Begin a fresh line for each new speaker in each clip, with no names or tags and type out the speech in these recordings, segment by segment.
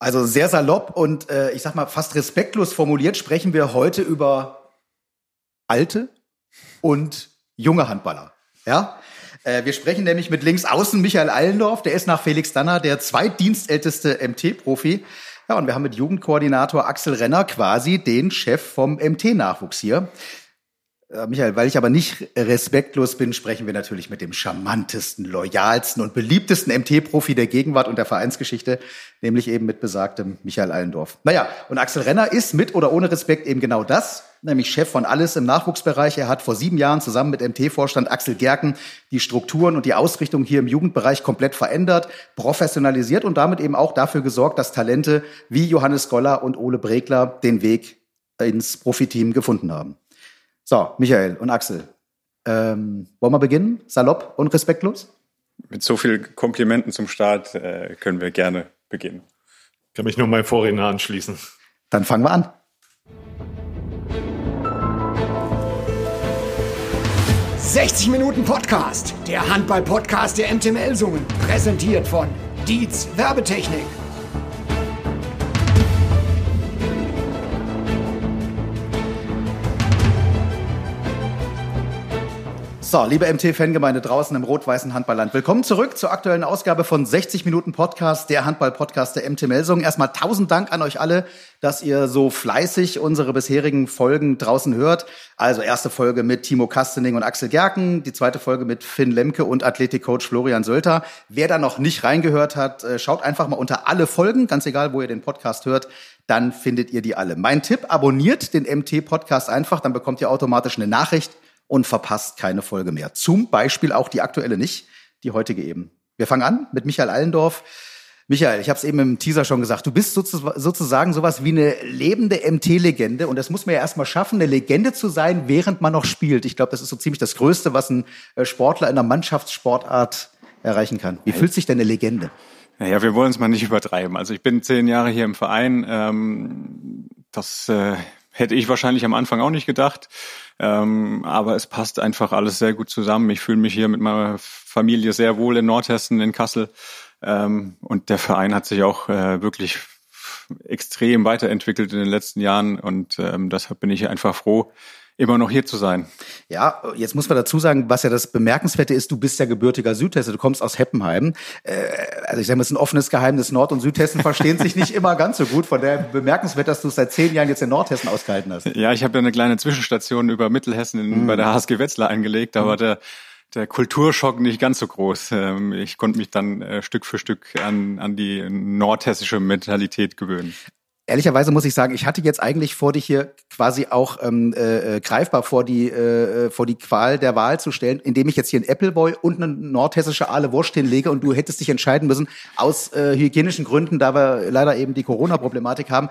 Also sehr salopp und äh, ich sag mal fast respektlos formuliert sprechen wir heute über alte und junge Handballer. Ja? Äh, wir sprechen nämlich mit links außen Michael Allendorf, der ist nach Felix Danner der zweitdienstälteste MT-Profi. Ja, und wir haben mit Jugendkoordinator Axel Renner quasi den Chef vom MT-Nachwuchs hier. Äh, Michael, weil ich aber nicht respektlos bin, sprechen wir natürlich mit dem charmantesten, loyalsten und beliebtesten MT-Profi der Gegenwart und der Vereinsgeschichte, nämlich eben mit besagtem Michael Allendorf. Naja, und Axel Renner ist mit oder ohne Respekt eben genau das, nämlich Chef von alles im Nachwuchsbereich. Er hat vor sieben Jahren zusammen mit MT-Vorstand Axel Gerken die Strukturen und die Ausrichtung hier im Jugendbereich komplett verändert, professionalisiert und damit eben auch dafür gesorgt, dass Talente wie Johannes Goller und Ole Bregler den Weg ins Profiteam gefunden haben. So, Michael und Axel, ähm, wollen wir beginnen? Salopp und respektlos?
Mit so vielen Komplimenten zum Start äh, können wir gerne beginnen.
Ich kann mich nur meinem Vorredner anschließen.
Dann fangen wir an.
»60 Minuten Podcast«, der Handball-Podcast der MT Melsungen, präsentiert von Dietz Werbetechnik.
So, liebe MT-Fangemeinde draußen im rot-weißen Handballland, willkommen zurück zur aktuellen Ausgabe von 60 Minuten Podcast, der Handball-Podcast der MT Melsung. Erstmal tausend Dank an euch alle, dass ihr so fleißig unsere bisherigen Folgen draußen hört. Also erste Folge mit Timo Kastening und Axel Gerken, die zweite Folge mit Finn Lemke und Athletikcoach Florian Sölter. Wer da noch nicht reingehört hat, äh, schaut einfach mal unter alle Folgen, ganz egal, wo ihr den Podcast hört, dann findet ihr die alle. Mein Tipp, abonniert den MT-Podcast einfach, dann bekommt ihr automatisch eine Nachricht und verpasst keine Folge mehr. Zum Beispiel auch die aktuelle nicht, die heutige eben. Wir fangen an mit Michael Allendorf. Michael, ich habe es eben im Teaser schon gesagt, du bist sozusagen sowas wie eine lebende MT-Legende und das muss man ja erstmal schaffen, eine Legende zu sein, während man noch spielt. Ich glaube, das ist so ziemlich das Größte, was ein äh, Sportler in einer Mannschaftssportart erreichen kann. Wie fühlt sich denn eine Legende?
Naja, wir wollen es mal nicht übertreiben. Also ich bin zehn Jahre hier im Verein. Ähm, das äh, hätte ich wahrscheinlich am Anfang auch nicht gedacht. Ähm, aber es passt einfach alles sehr gut zusammen. Ich fühle mich hier mit meiner Familie sehr wohl in Nordhessen, in Kassel. Ähm, und der Verein hat sich auch äh, wirklich extrem weiterentwickelt in den letzten Jahren. Und ähm, deshalb bin ich einfach froh, immer noch hier zu sein.
Ja, jetzt muss man dazu sagen, was ja das Bemerkenswerte ist, du bist ja gebürtiger Südhesse, du kommst aus Heppenheim. Äh, also ich sage mal, es ist ein offenes Geheimnis, Nord- und Südhessen verstehen sich nicht immer ganz so gut. Von daher bemerkenswert, dass du es seit zehn Jahren jetzt in Nordhessen ausgehalten hast.
Ja, ich habe ja eine kleine Zwischenstation über Mittelhessen in, mhm. bei der HSG Wetzlar eingelegt, da war der der Kulturschock nicht ganz so groß. Ähm, ich konnte mich dann äh, Stück für Stück an, an die nordhessische Mentalität gewöhnen
ehrlicherweise muss ich sagen, ich hatte jetzt eigentlich vor, dich hier quasi auch ähm, äh, äh, greifbar vor die, äh, vor die Qual der Wahl zu stellen, indem ich jetzt hier ein Appleboy und eine nordhessische Aale Wurst hinlege und du hättest dich entscheiden müssen, aus äh, hygienischen Gründen, da wir leider eben die Corona-Problematik haben,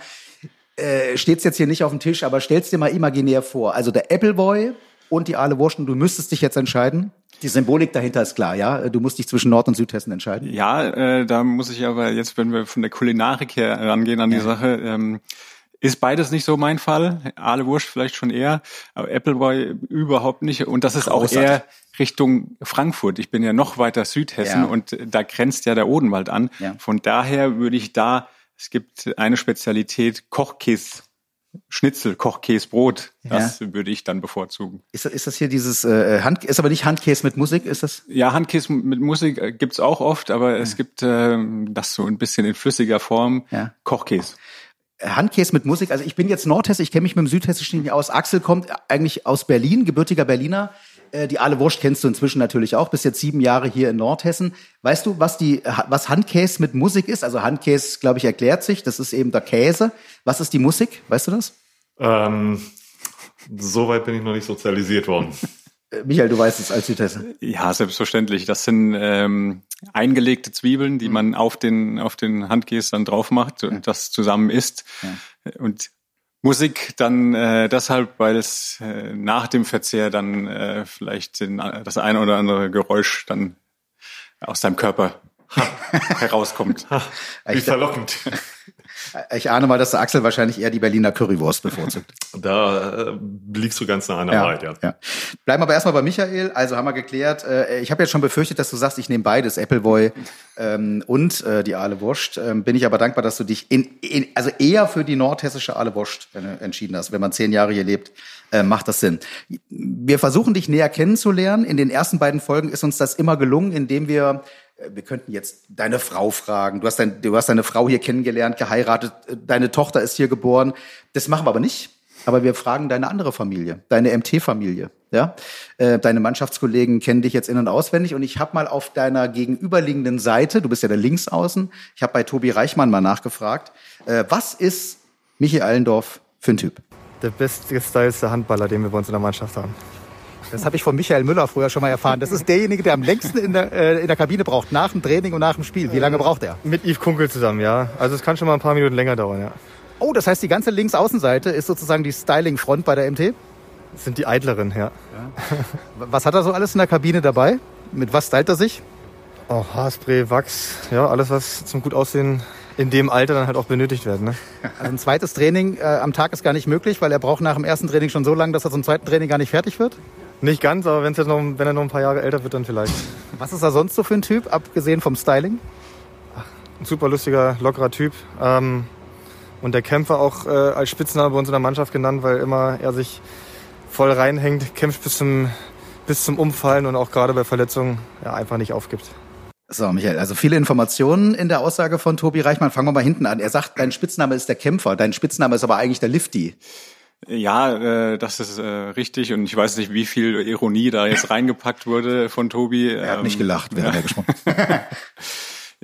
äh, steht jetzt hier nicht auf dem Tisch, aber stell's dir mal imaginär vor. Also der Appleboy und die Aale Wurst und du müsstest dich jetzt entscheiden. Die Symbolik dahinter ist klar, ja. Du musst dich zwischen Nord- und Südhessen entscheiden.
Ja, äh, da muss ich aber jetzt, wenn wir von der Kulinarik her rangehen an die ja. Sache, ähm, ist beides nicht so mein Fall. Aale Wurst vielleicht schon eher, aber Appleboy überhaupt nicht. Und das ist Großartig. auch eher Richtung Frankfurt. Ich bin ja noch weiter Südhessen ja. und da grenzt ja der Odenwald an. Ja. Von daher würde ich da, es gibt eine Spezialität, Kochkäse Schnitzel, Kochkäse, Brot, das ja. würde ich dann bevorzugen.
Ist, ist das hier dieses äh, Hand, ist aber nicht Handkäse mit Musik, ist das?
Ja, Handkäse mit Musik äh, gibt's auch oft, aber ja. es gibt äh, das so ein bisschen in flüssiger Form, ja. Kochkäse.
Handkäse mit Musik, also ich bin jetzt Nordhesse, ich kenne mich mit dem Südhessischen nicht aus. Axel kommt eigentlich aus Berlin, gebürtiger Berliner. Äh, die Aale Wurst kennst du inzwischen natürlich auch, bist jetzt sieben Jahre hier in Nordhessen. Weißt du, was die, was Handkäse mit Musik ist? Also Handkäse, glaube ich, erklärt sich. Das ist eben der Käse. Was ist die Musik? Weißt du das?
Ähm, Soweit bin ich noch nicht sozialisiert worden.
Äh, Michael, du weißt es als Südhesse.
Ja, selbstverständlich. Das sind ähm, eingelegte Zwiebeln, die mhm. man auf den auf den Handkäse dann drauf macht und ja. das zusammen isst. Ja. Und Musik dann äh, deshalb, weil es äh, nach dem Verzehr dann äh, vielleicht den, das eine oder andere Geräusch dann aus deinem Körper herauskommt.
Wie verlockend.
Ich ahne mal, dass der Axel wahrscheinlich eher die Berliner Currywurst bevorzugt.
Da äh, liegst du ganz nah an der
Ja,
Wahrheit, ja.
ja. Bleiben wir aber erstmal bei Michael. Also haben wir geklärt. Äh, ich habe jetzt schon befürchtet, dass du sagst, ich nehme beides, Appleboy ähm, und äh, die Aale Wurst. Ähm, bin ich aber dankbar, dass du dich in, in, also eher für die nordhessische Aale Wurst äh, entschieden hast. Wenn man zehn Jahre hier lebt, äh, macht das Sinn. Wir versuchen dich näher kennenzulernen. In den ersten beiden Folgen ist uns das immer gelungen, indem wir äh, wir könnten jetzt deine Frau fragen. Du hast, dein, du hast deine Frau hier kennengelernt, geheiratet, äh, deine Tochter ist hier geboren. Das machen wir aber nicht. Aber wir fragen deine andere Familie, deine MT-Familie. Ja? Äh, deine Mannschaftskollegen kennen dich jetzt in- und auswendig. Und ich habe mal auf deiner gegenüberliegenden Seite, du bist ja der Linksaußen, ich habe bei Tobi Reichmann mal nachgefragt, äh, was ist Michi Allendorf für ein Typ?
Der bestgestylste Handballer, den wir bei uns in der Mannschaft haben.
Das habe ich von Michael Müller früher schon mal erfahren. Das ist derjenige, der am längsten in der, äh, in der Kabine braucht, nach dem Training und nach dem Spiel. Wie lange braucht er?
Mit Yves Kunkel zusammen, ja. Also es kann schon mal ein paar Minuten länger dauern, ja.
Oh, das heißt, die ganze Linksaußenseite ist sozusagen die Styling-Front bei der MT?
Das sind die Eitleren, ja.
Was hat er so alles in der Kabine dabei? Mit was stylt er sich?
Oh, Haarspray, Wachs, ja, alles was zum gut aussehen in dem Alter dann halt auch benötigt wird, ne?
Also ein zweites Training äh, am Tag ist gar nicht möglich, weil er braucht nach dem ersten Training schon so lange, dass er zum zweiten Training gar nicht fertig wird.
Nicht ganz, aber wenn's jetzt noch, wenn er noch ein paar Jahre älter wird, dann vielleicht.
Was ist er sonst so für ein Typ, abgesehen vom Styling?
Ein super lustiger, lockerer Typ. Ähm, und der Kämpfer auch äh, als Spitzname bei uns in der Mannschaft genannt, weil immer er sich voll reinhängt, kämpft bis zum, bis zum Umfallen und auch gerade bei Verletzungen ja, einfach nicht aufgibt.
So, Michael, also viele Informationen in der Aussage von Tobi Reichmann. Fangen wir mal hinten an. Er sagt, dein Spitzname ist der Kämpfer, dein Spitzname ist aber eigentlich der Lifty.
Ja, äh, das ist äh, richtig und ich weiß nicht, wie viel Ironie da jetzt reingepackt wurde von Tobi.
Er hat
Ähm,
nicht gelacht, während er gesprochen.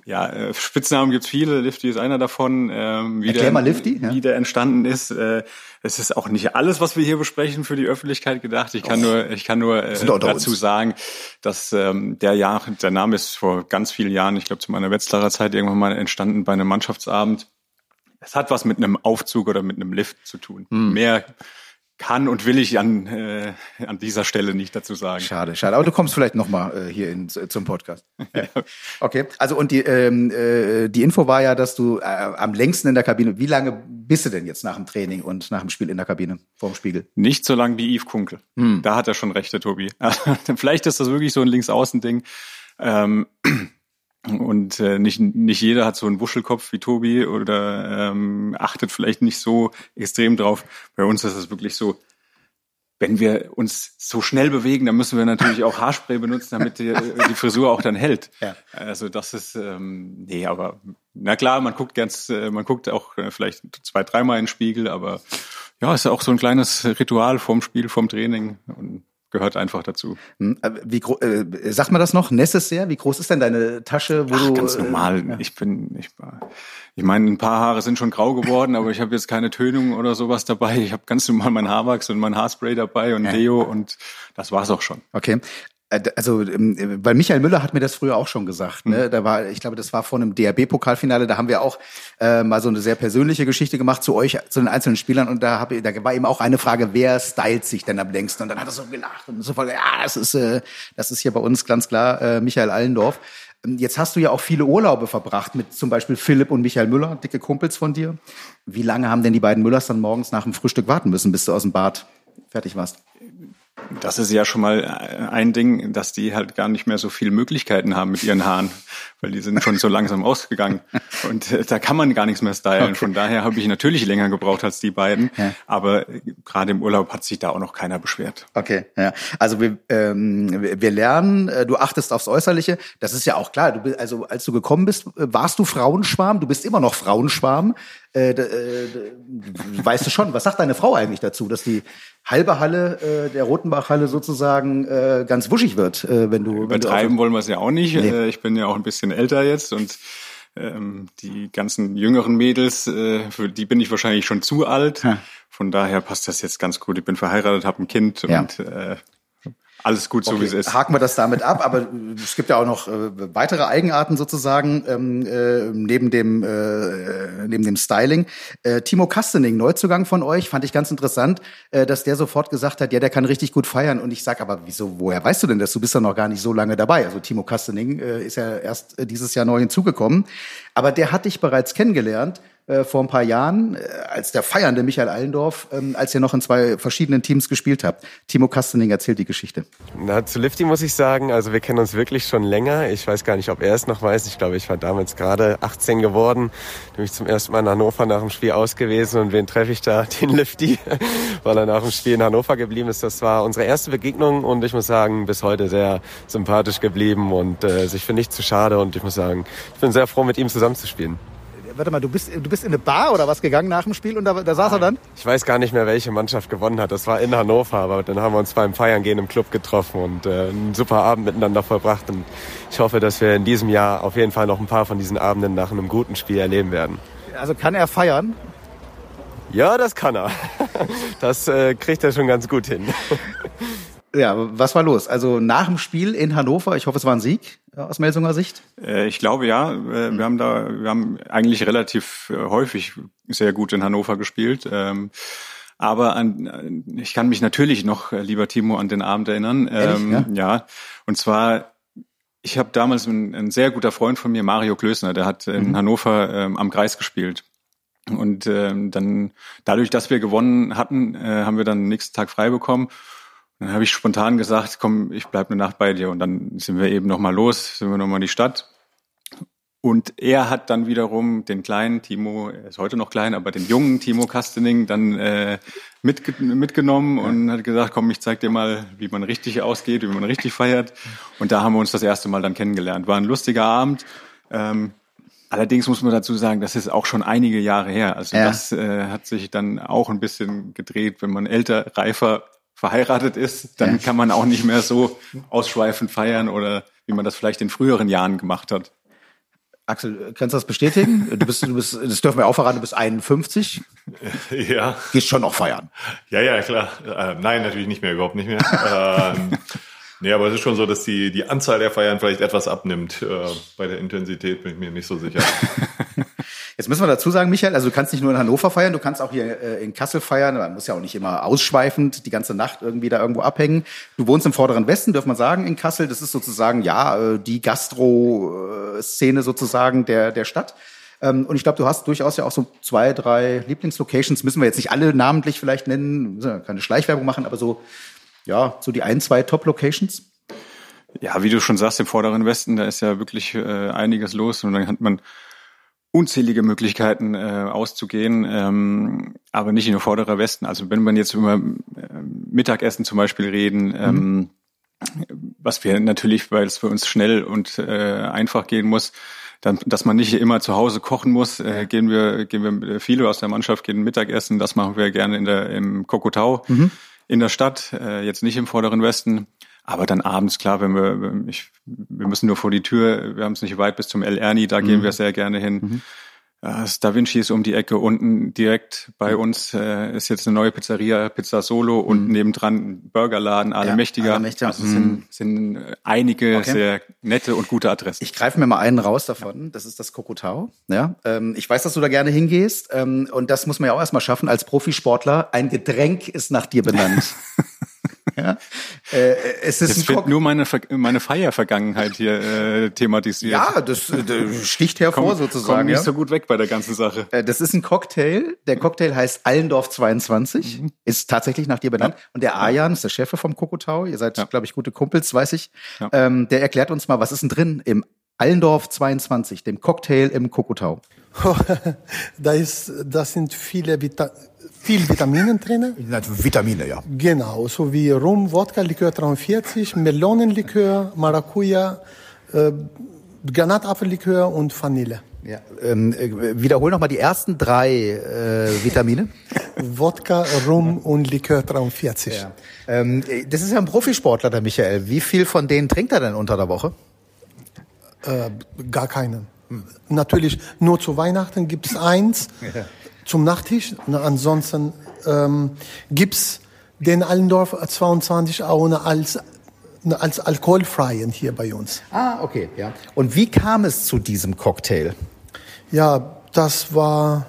Ja, äh, Spitznamen gibt's viele. Lifty ist einer davon. Ähm, wie
Erklär
der,
mal Lifty, ja.
Wie der entstanden ist. Äh, es ist auch nicht alles, was wir hier besprechen, für die Öffentlichkeit gedacht. Ich kann nur, ich kann nur äh, dazu
uns.
sagen, dass ähm, der Jahr, der Name ist vor ganz vielen Jahren, ich glaube zu meiner Wetzlarer Zeit irgendwann mal entstanden bei einem Mannschaftsabend. Es hat was mit einem Aufzug oder mit einem Lift zu tun.
Hm.
Mehr kann und will ich an, äh, an dieser Stelle nicht dazu sagen.
Schade, schade. Aber du kommst vielleicht noch mal äh, hier in, zum Podcast. Ja. Okay. Also und die ähm, äh, die Info war ja, dass du äh, am längsten in der Kabine. Wie lange bist du denn jetzt nach dem Training und nach dem Spiel in der Kabine vorm Spiegel?
Nicht so lang wie Yves Kunkel.
Hm.
Da hat er schon recht, der Tobi. Vielleicht ist das wirklich so ein Linksaußen-Ding. Ähm, und äh, nicht, nicht jeder hat so einen Wuschelkopf wie Tobi oder ähm, achtet vielleicht nicht so extrem drauf. Bei uns ist es wirklich so, wenn wir uns so schnell bewegen, dann müssen wir natürlich auch Haarspray benutzen, damit die, die Frisur auch dann hält.
Ja.
Also das ist, ähm, nee, aber na klar, man guckt ganz, äh, man guckt auch äh, vielleicht zwei, dreimal in den Spiegel, aber ja, ist ja auch so ein kleines Ritual vorm Spiel, vorm Training und gehört einfach dazu.
Hm, äh, Wie äh, sag mal das noch? Necessaire? Wie groß ist denn deine Tasche, wo
Ach,
du
ganz
äh,
normal. Ich bin, ich ich meine, ein paar Haare sind schon grau geworden, aber ich habe jetzt keine Tönung oder sowas dabei. Ich habe ganz normal mein Haarwachs und mein Haarspray dabei und Deo und das war's auch schon.
Okay. Äh, Also, ähm, weil Michael Müller hat mir das früher auch schon gesagt. Ne? Da war, ich glaube, das war vor einem DRB-Pokalfinale. Da haben wir auch äh, mal so eine sehr persönliche Geschichte gemacht zu euch, zu den einzelnen Spielern. Und da, hab, ich- da war eben auch eine Frage, wer stylt sich denn am längsten? Und dann hat er so gelacht und so voll, ja, das ist, äh, das ist hier bei uns ganz klar äh, Michael Allendorf. Ähm, Jetzt hast du ja auch viele Urlaube verbracht mit zum Beispiel Philipp und Michael Müller, dicke Kumpels von dir. Wie lange haben denn die beiden Müllers dann morgens nach dem Frühstück warten müssen, bis du aus dem Bad fertig warst?
Das ist ja schon mal äh, ein Ding, dass die halt gar nicht mehr so viele Möglichkeiten haben mit ihren Haaren, weil die sind schon so langsam ausgegangen und äh, da kann man gar nichts mehr stylen. Von daher habe ich natürlich länger gebraucht als die beiden,
Ja.
aber äh, gerade im Urlaub hat sich da auch noch keiner beschwert.
Okay, ja. Also wir, ähm, wir lernen, du achtest aufs Äußerliche. Das ist ja auch klar. Du bist, also als du gekommen bist, warst du Frauenschwarm. Du bist immer noch Frauenschwarm. Äh, äh, weißt du schon? Was sagt deine Frau eigentlich dazu, dass die halbe Halle äh, der Rotenbach-Halle sozusagen äh, ganz wuschig wird, äh, wenn du wenn du
Übertreiben wollen wir es ja auch nicht.
Nee.
Äh, Ich bin ja auch ein bisschen älter jetzt und ähm, die ganzen jüngeren Mädels, äh, für die bin ich wahrscheinlich schon zu alt. Von daher passt das jetzt ganz gut. Ich bin verheiratet, habe ein Kind
Ja.
und äh, alles gut, so wie es ist.
Haken wir das damit ab, aber es gibt ja auch noch äh, weitere Eigenarten sozusagen ähm, äh, neben dem äh, neben dem Styling. Äh, Timo Kastening, Neuzugang von euch, fand ich ganz interessant, äh, dass der sofort gesagt hat, ja, der kann richtig gut feiern. Und ich sag, aber wieso, woher weißt du denn das? Du bist ja noch gar nicht so lange dabei. Also Timo Kastening äh, ist ja erst dieses Jahr neu hinzugekommen, aber der hat dich bereits kennengelernt äh, vor ein paar Jahren, äh, als der feiernde Michael Allendorf, ähm, als ihr noch in zwei verschiedenen Teams gespielt habt. Timo Kastening erzählt die Geschichte.
Na, zu Lifty muss ich sagen, also wir kennen uns wirklich schon länger. Ich weiß gar nicht, ob er es noch weiß. Ich glaube, ich war damals gerade 18 geworden, bin ich zum ersten Mal in Hannover nach dem Spiel ausgewesen und wen treffe ich da? Den Lifty, weil er nach dem Spiel in Hannover geblieben ist. Das war unsere erste Begegnung und ich muss sagen, bis heute sehr sympathisch geblieben und äh, sich für nichts zu schade und ich muss sagen, ich bin sehr froh, mit ihm zusammenzuspielen
warte mal, du bist, du bist in eine Bar oder was gegangen nach dem Spiel und da, da saß er dann?
Ich weiß gar nicht mehr, welche Mannschaft gewonnen hat. Das war in Hannover, aber dann haben wir uns beim Feiern gehen im Club getroffen und äh, einen super Abend miteinander verbracht. Und ich hoffe, dass wir in diesem Jahr auf jeden Fall noch ein paar von diesen Abenden nach einem guten Spiel erleben werden.
Also kann er feiern?
Ja, das kann er. Das äh, kriegt er schon ganz gut hin.
Ja, was war los? Also nach dem Spiel in Hannover, ich hoffe, es war ein Sieg äh, aus Melsunger Sicht?
Äh, ich glaube ja. Äh, wir haben da, wir haben eigentlich relativ häufig sehr gut in Hannover gespielt. Ähm, aber an, ich kann mich natürlich noch, lieber Timo, an den Abend erinnern.
Ehrlich, ähm, ja?
ja. Und zwar, ich habe damals ein, ein, sehr guter Freund von mir, Mario Klösner, der hat in mhm. Hannover ähm, am Kreis gespielt. Und ähm, dann, dadurch, dass wir gewonnen hatten, äh, haben wir dann nächsten Tag frei bekommen. Dann habe ich spontan gesagt, komm, ich bleib eine Nacht bei dir. Und dann sind wir eben nochmal los, sind wir nochmal in die Stadt. Und er hat dann wiederum den kleinen Timo, er ist heute noch klein, aber den jungen Timo Kastening dann äh, mitge mitgenommen und hat gesagt, komm, ich zeig dir mal, wie man richtig ausgeht, wie man richtig feiert. Und da haben wir uns das erste Mal dann kennengelernt. War ein lustiger Abend. Ähm, allerdings muss man dazu sagen, das ist auch schon einige Jahre her. Also ja. das äh, hat sich dann auch ein bisschen gedreht, wenn man älter, reifer verheiratet ist, dann ja. kann man auch nicht mehr so ausschweifend feiern oder wie man das vielleicht in früheren Jahren gemacht hat.
Axel, kannst du das bestätigen? Du bist, du bist, das dürfen wir auch verraten, du bist 51.
Ja.
Gehst schon noch feiern.
Ja, ja, klar. Äh, nein, natürlich nicht mehr, überhaupt nicht mehr. ähm, nee, aber es ist schon so, dass die, die Anzahl der Feiern vielleicht etwas abnimmt. Äh, bei der Intensität bin ich mir nicht so sicher.
Jetzt müssen wir dazu sagen, Michael, also du kannst nicht nur in Hannover feiern, du kannst auch hier äh, in Kassel feiern. Man muss ja auch nicht immer ausschweifend die ganze Nacht irgendwie da irgendwo abhängen. Du wohnst im vorderen Westen, dürfen man sagen, in Kassel. Das ist sozusagen, ja, äh, die Gastro-Szene sozusagen der, der Stadt. Ähm, und ich glaube, du hast durchaus ja auch so zwei, drei Lieblingslocations. Müssen wir jetzt nicht alle namentlich vielleicht nennen, keine Schleichwerbung machen, aber so, ja, so die ein, zwei Top-Locations.
Ja, wie du schon sagst, im vorderen Westen, da ist ja wirklich äh, einiges los und dann hat man unzählige Möglichkeiten äh, auszugehen, ähm, aber nicht in der vorderer Westen. Also wenn man jetzt über äh, Mittagessen zum Beispiel reden, ähm, mhm. was wir natürlich, weil es für uns schnell und äh, einfach gehen muss, dann, dass man nicht immer zu Hause kochen muss, äh, gehen wir, gehen wir viele aus der Mannschaft gehen Mittagessen. Das machen wir gerne in der im Kokotau mhm. in der Stadt, äh, jetzt nicht im vorderen Westen. Aber dann abends, klar, wenn wir, ich, wir müssen nur vor die Tür, wir haben es nicht weit bis zum El Erni, da mhm. gehen wir sehr gerne hin. Mhm. Das Da Vinci ist um die Ecke. Unten direkt bei uns äh, ist jetzt eine neue Pizzeria, Pizza Solo und mhm. nebendran ein Burgerladen, alle ja, mächtiger. Alle mächtiger. Also sind, mhm. sind einige okay. sehr nette und gute Adressen.
Ich greife mir mal einen raus davon. Das ist das Kokotau. Ja, ähm, ich weiß, dass du da gerne hingehst. Ähm, und das muss man ja auch erstmal schaffen als Profisportler. Ein Getränk ist nach dir benannt.
ja. Äh, es ist Jetzt wird nur meine, meine Feiervergangenheit hier äh, thematisiert.
Ja, das, äh, das sticht hervor komm, sozusagen. Komm
nicht
ja.
so gut weg bei der ganzen Sache.
Äh, das ist ein Cocktail. Der Cocktail heißt Allendorf 22. Mhm. Ist tatsächlich nach dir benannt. Ja. Und der Arjan ist der Chef vom Kokotau. Ihr seid, ja. glaube ich, gute Kumpels, weiß ich. Ja. Ähm, der erklärt uns mal, was ist denn drin im Allendorf 22, dem Cocktail im Kokotau?
da ist, das sind viele Vita viel Vitaminen drin.
Vitamine, ja.
Genau, so wie Rum, Wodka, Likör 43, Melonenlikör, Maracuja, äh, Granatapfellikör und Vanille.
Ja, ähm, äh, wiederhol nochmal die ersten drei äh, Vitamine.
Wodka, Rum und Likör 43. Ja.
Ähm, das ist ja ein Profisportler, der Michael. Wie viel von denen trinkt er denn unter der Woche?
Äh, gar keinen. Natürlich nur zu Weihnachten gibt es eins. Ja zum Nachtisch. ansonsten ähm, gibt's den Allendorf 22 auch als als alkoholfreien hier bei uns.
Ah, okay, ja. Und wie kam es zu diesem Cocktail?
Ja, das war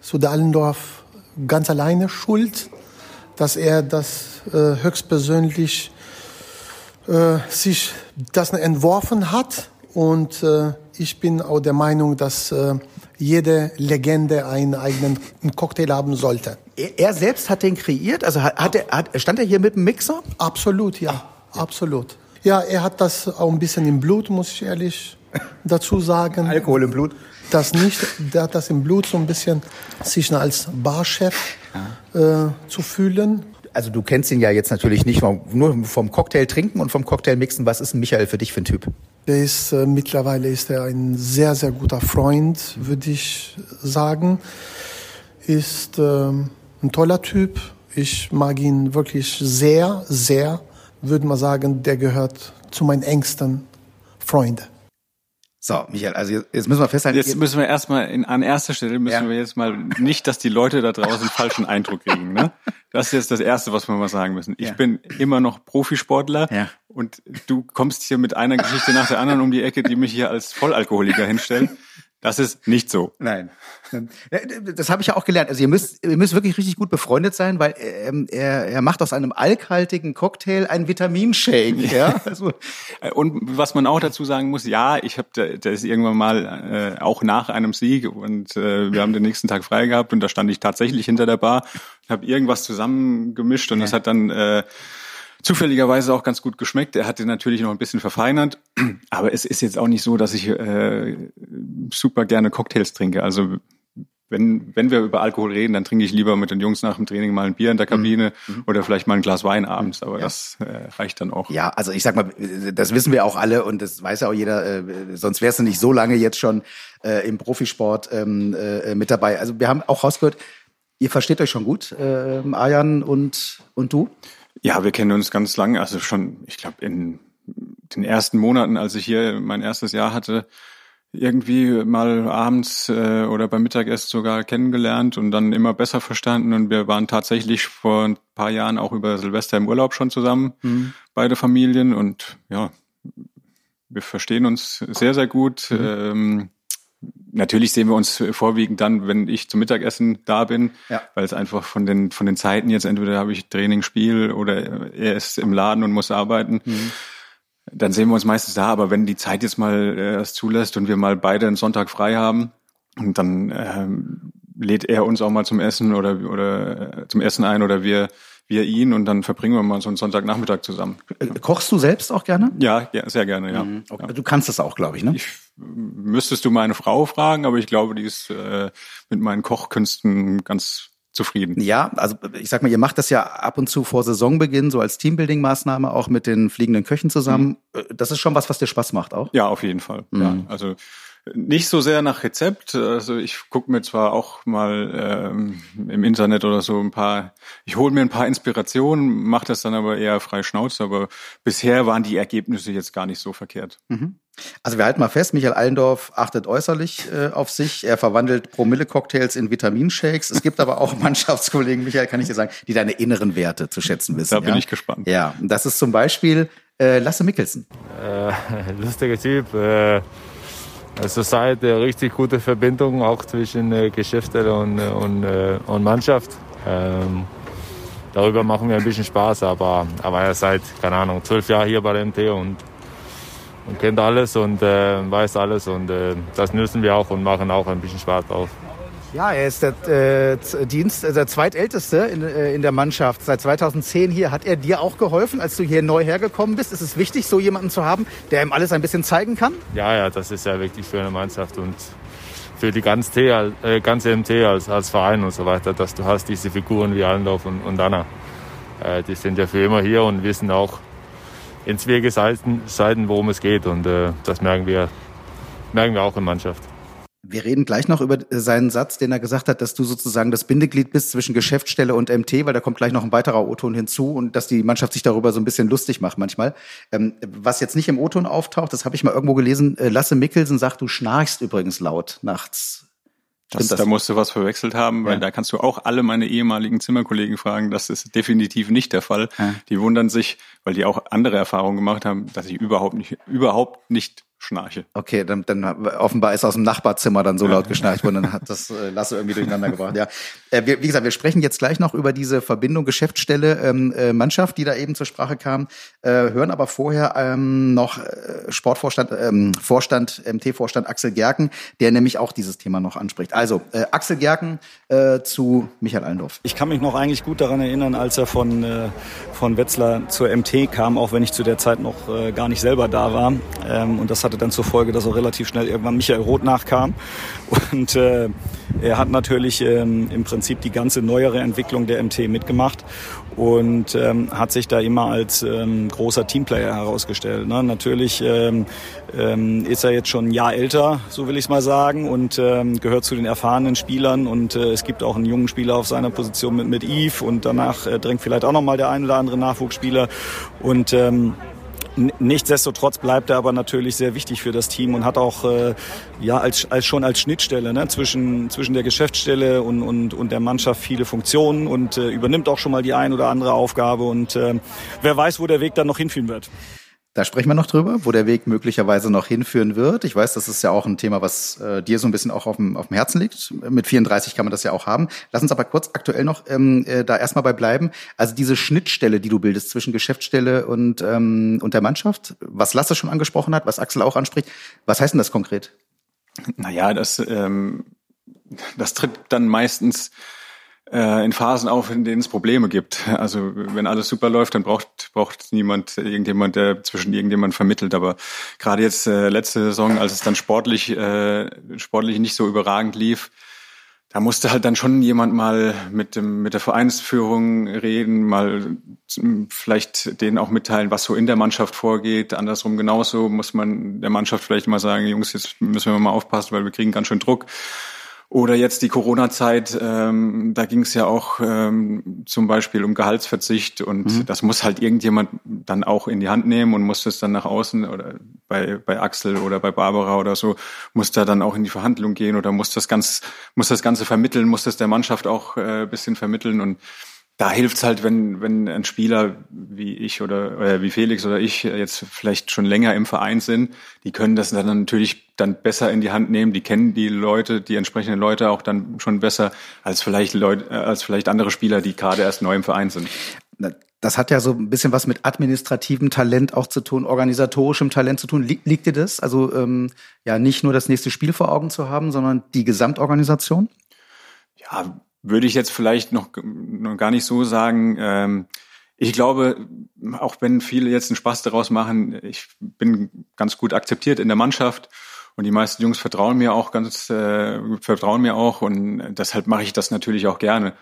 so der Allendorf ganz alleine schuld, dass er das äh, höchstpersönlich äh, sich das entworfen hat und äh, ich bin auch der Meinung, dass äh, jede Legende einen eigenen Cocktail haben sollte.
Er, er selbst hat den kreiert? Also hat, hat er, hat, stand er hier mit dem Mixer?
Absolut, ja. Absolut. Ja, er hat das auch ein bisschen im Blut, muss ich ehrlich dazu sagen.
Alkohol im Blut?
Das nicht, der hat das im Blut so ein bisschen, sich als Barchef äh, zu fühlen.
Also du kennst ihn ja jetzt natürlich nicht, nur vom Cocktail trinken und vom Cocktail mixen. Was ist ein Michael für dich für ein Typ?
Er ist, äh, mittlerweile ist er ein sehr, sehr guter Freund, würde ich sagen. Ist äh, ein toller Typ. Ich mag ihn wirklich sehr, sehr. Würde mal sagen, der gehört zu meinen engsten Freunden.
So, Michael, also jetzt müssen wir festhalten.
Jetzt müssen wir erstmal in, an erster Stelle müssen ja. wir jetzt mal nicht, dass die Leute da draußen falschen Eindruck kriegen. Ne? Das ist jetzt das Erste, was wir mal sagen müssen. Ich ja. bin immer noch Profisportler ja. und du kommst hier mit einer Geschichte nach der anderen um die Ecke, die mich hier als Vollalkoholiker hinstellt. Das ist nicht so.
Nein. Das habe ich ja auch gelernt. Also ihr müsst, ihr müsst wirklich richtig gut befreundet sein, weil ähm, er, er macht aus einem alkhaltigen Cocktail einen Vitaminshake. Ja? Also.
Und was man auch dazu sagen muss, ja, ich habe, der, der ist irgendwann mal äh, auch nach einem Sieg und äh, wir haben den nächsten Tag frei gehabt und da stand ich tatsächlich hinter der Bar, habe irgendwas zusammengemischt und ja. das hat dann äh, zufälligerweise auch ganz gut geschmeckt. Er hat den natürlich noch ein bisschen verfeinert, aber es ist jetzt auch nicht so, dass ich äh, super gerne Cocktails trinke. Also wenn, wenn wir über Alkohol reden, dann trinke ich lieber mit den Jungs nach dem Training mal ein Bier in der Kabine mhm. mhm. oder vielleicht mal ein Glas Wein abends, aber ja. das äh, reicht dann auch.
Ja, also ich sag mal, das wissen wir auch alle und das weiß ja auch jeder, äh, sonst wärst du nicht so lange jetzt schon äh, im Profisport ähm, äh, mit dabei. Also wir haben auch rausgehört, ihr versteht euch schon gut, äh, Arjan und, und du?
Ja, wir kennen uns ganz lange, also schon, ich glaube, in den ersten Monaten, als ich hier mein erstes Jahr hatte, irgendwie mal abends äh, oder beim Mittagessen sogar kennengelernt und dann immer besser verstanden. Und wir waren tatsächlich vor ein paar Jahren auch über Silvester im Urlaub schon zusammen, mhm. beide Familien. Und ja, wir verstehen uns sehr, sehr gut. Mhm. Ähm, Natürlich sehen wir uns vorwiegend dann, wenn ich zum Mittagessen da bin, ja. weil es einfach von den von den Zeiten jetzt entweder habe ich Training, Spiel oder er ist im Laden und muss arbeiten. Mhm. Dann sehen wir uns meistens da, aber wenn die Zeit jetzt mal äh, es zulässt und wir mal beide einen Sonntag frei haben, und dann ähm, lädt er uns auch mal zum Essen oder oder äh, zum Essen ein oder wir wir ihn und dann verbringen wir mal so einen Sonntagnachmittag zusammen.
Äh, kochst du selbst auch gerne?
Ja, ja sehr gerne, ja.
Mhm. Okay. Du kannst das auch, glaube ich, ne?
Ich, müsstest du meine Frau fragen, aber ich glaube, die ist äh, mit meinen Kochkünsten ganz zufrieden.
Ja, also ich sag mal, ihr macht das ja ab und zu vor Saisonbeginn, so als Teambuilding-Maßnahme auch mit den fliegenden Köchen zusammen. Mhm. Das ist schon was, was dir Spaß macht auch?
Ja, auf jeden Fall. Mhm. Ja, also nicht so sehr nach Rezept. Also ich gucke mir zwar auch mal ähm, im Internet oder so ein paar, ich hole mir ein paar Inspirationen, mache das dann aber eher frei Schnauze. Aber bisher waren die Ergebnisse jetzt gar nicht so verkehrt. Mhm.
Also wir halten mal fest, Michael Allendorf achtet äußerlich äh, auf sich. Er verwandelt Promille-Cocktails in Vitaminshakes. Es gibt aber auch Mannschaftskollegen, Michael, kann ich dir sagen, die deine inneren Werte zu schätzen wissen.
Da bin ja? ich gespannt.
Ja, das ist zum Beispiel äh, Lasse Mikkelsen.
Äh, lustiger Typ. Also seit eine richtig gute Verbindung auch zwischen äh, Geschäfte und, äh, und, äh, und Mannschaft. Ähm, darüber machen wir ein bisschen Spaß, aber, aber er ist seit, keine Ahnung, zwölf Jahren hier bei der MT und, und kennt alles und äh, weiß alles und äh, das nützen wir auch und machen auch ein bisschen Spaß drauf.
Ja, er ist der äh, Dienst, äh, der zweitälteste in, äh, in der Mannschaft. Seit 2010 hier. Hat er dir auch geholfen, als du hier neu hergekommen bist? Ist es wichtig, so jemanden zu haben, der ihm alles ein bisschen zeigen kann?
Ja, ja, das ist ja wichtig für eine Mannschaft und für die ganze, T, äh, ganze MT als, als Verein und so weiter, dass du hast diese Figuren wie Allendorf und, und Anna. Äh, die sind ja für immer hier und wissen auch in Seiten, Seiten worum es geht und äh, das merken wir, merken wir auch in Mannschaft.
Wir reden gleich noch über seinen Satz, den er gesagt hat, dass du sozusagen das Bindeglied bist zwischen Geschäftsstelle und MT, weil da kommt gleich noch ein weiterer O-Ton hinzu und dass die Mannschaft sich darüber so ein bisschen lustig macht manchmal. Ähm, was jetzt nicht im O-Ton auftaucht, das habe ich mal irgendwo gelesen. Äh, Lasse Mickelsen sagt, du schnarchst übrigens laut nachts.
Das, das? Da musst du was verwechselt haben, weil ja. da kannst du auch alle meine ehemaligen Zimmerkollegen fragen. Das ist definitiv nicht der Fall. Ja. Die wundern sich, weil die auch andere Erfahrungen gemacht haben, dass ich überhaupt nicht, überhaupt nicht schnarche.
Okay, dann, dann offenbar ist aus dem Nachbarzimmer dann so laut geschnarcht worden, dann hat das äh, Lasse irgendwie durcheinander gebracht. Ja, äh, wir, wie gesagt, wir sprechen jetzt gleich noch über diese Verbindung Geschäftsstelle ähm, äh, Mannschaft, die da eben zur Sprache kam, äh, hören aber vorher ähm, noch äh, Sportvorstand, ähm, Vorstand, MT-Vorstand Axel Gerken, der nämlich auch dieses Thema noch anspricht. Also äh, Axel Gerken äh, zu Michael Allendorf.
Ich kann mich noch eigentlich gut daran erinnern, als er von äh, von Wetzlar zur MT kam, auch wenn ich zu der Zeit noch äh, gar nicht selber da war. Ähm, und das hatte dann zur Folge, dass auch relativ schnell irgendwann Michael Roth nachkam. Und äh, er hat natürlich ähm, im Prinzip die ganze neuere Entwicklung der MT mitgemacht und ähm, hat sich da immer als ähm, großer Teamplayer herausgestellt. Ne? Natürlich ähm, ähm, ist er jetzt schon ein Jahr älter, so will ich es mal sagen, und ähm, gehört zu den erfahrenen Spielern. Und äh, es gibt auch einen jungen Spieler auf seiner Position mit, mit Yves und danach äh, drängt vielleicht auch noch mal der ein oder andere Nachwuchsspieler. Und ähm, Nichtsdestotrotz bleibt er aber natürlich sehr wichtig für das Team und hat auch äh, ja als, als schon als Schnittstelle ne, zwischen, zwischen der Geschäftsstelle und, und, und der Mannschaft viele Funktionen und äh, übernimmt auch schon mal die ein oder andere Aufgabe und äh, wer weiß, wo der Weg dann noch hinführen wird.
Da sprechen wir noch drüber, wo der Weg möglicherweise noch hinführen wird. Ich weiß, das ist ja auch ein Thema, was äh, dir so ein bisschen auch auf dem, auf dem Herzen liegt. Mit 34 kann man das ja auch haben. Lass uns aber kurz aktuell noch ähm, äh, da erstmal bei bleiben. Also diese Schnittstelle, die du bildest zwischen Geschäftsstelle und, ähm, und der Mannschaft, was Lasse schon angesprochen hat, was Axel auch anspricht, was heißt denn das konkret?
Naja, das, ähm, das tritt dann meistens in Phasen auf, in denen es Probleme gibt. Also wenn alles super läuft, dann braucht braucht niemand irgendjemand, der zwischen irgendjemand vermittelt. Aber gerade jetzt äh, letzte Saison, als es dann sportlich äh, sportlich nicht so überragend lief, da musste halt dann schon jemand mal mit dem mit der Vereinsführung reden, mal vielleicht denen auch mitteilen, was so in der Mannschaft vorgeht. Andersrum genauso muss man der Mannschaft vielleicht mal sagen, Jungs, jetzt müssen wir mal aufpassen, weil wir kriegen ganz schön Druck. Oder jetzt die Corona-Zeit, ähm, da ging es ja auch ähm, zum Beispiel um Gehaltsverzicht und mhm. das muss halt irgendjemand dann auch in die Hand nehmen und muss das dann nach außen oder bei, bei Axel oder bei Barbara oder so, muss da dann auch in die Verhandlung gehen oder muss das ganz, muss das Ganze vermitteln, muss das der Mannschaft auch äh, bisschen vermitteln und da hilft's halt, wenn, wenn ein Spieler wie ich oder, oder wie Felix oder ich jetzt vielleicht schon länger im Verein sind, die können das dann natürlich dann besser in die Hand nehmen, die kennen die Leute, die entsprechenden Leute auch dann schon besser als vielleicht Leute, äh, als vielleicht andere Spieler, die gerade erst neu im Verein sind.
Das hat ja so ein bisschen was mit administrativem Talent auch zu tun, organisatorischem Talent zu tun. Liegt, liegt dir das? Also ähm, ja, nicht nur das nächste Spiel vor Augen zu haben, sondern die Gesamtorganisation?
Ja, würde ich jetzt vielleicht noch, noch gar nicht so sagen. Ähm, ich glaube, auch wenn viele jetzt einen Spaß daraus machen, ich bin ganz gut akzeptiert in der Mannschaft und die meisten Jungs vertrauen mir auch ganz, äh, vertrauen mir auch und deshalb mache ich das natürlich auch gerne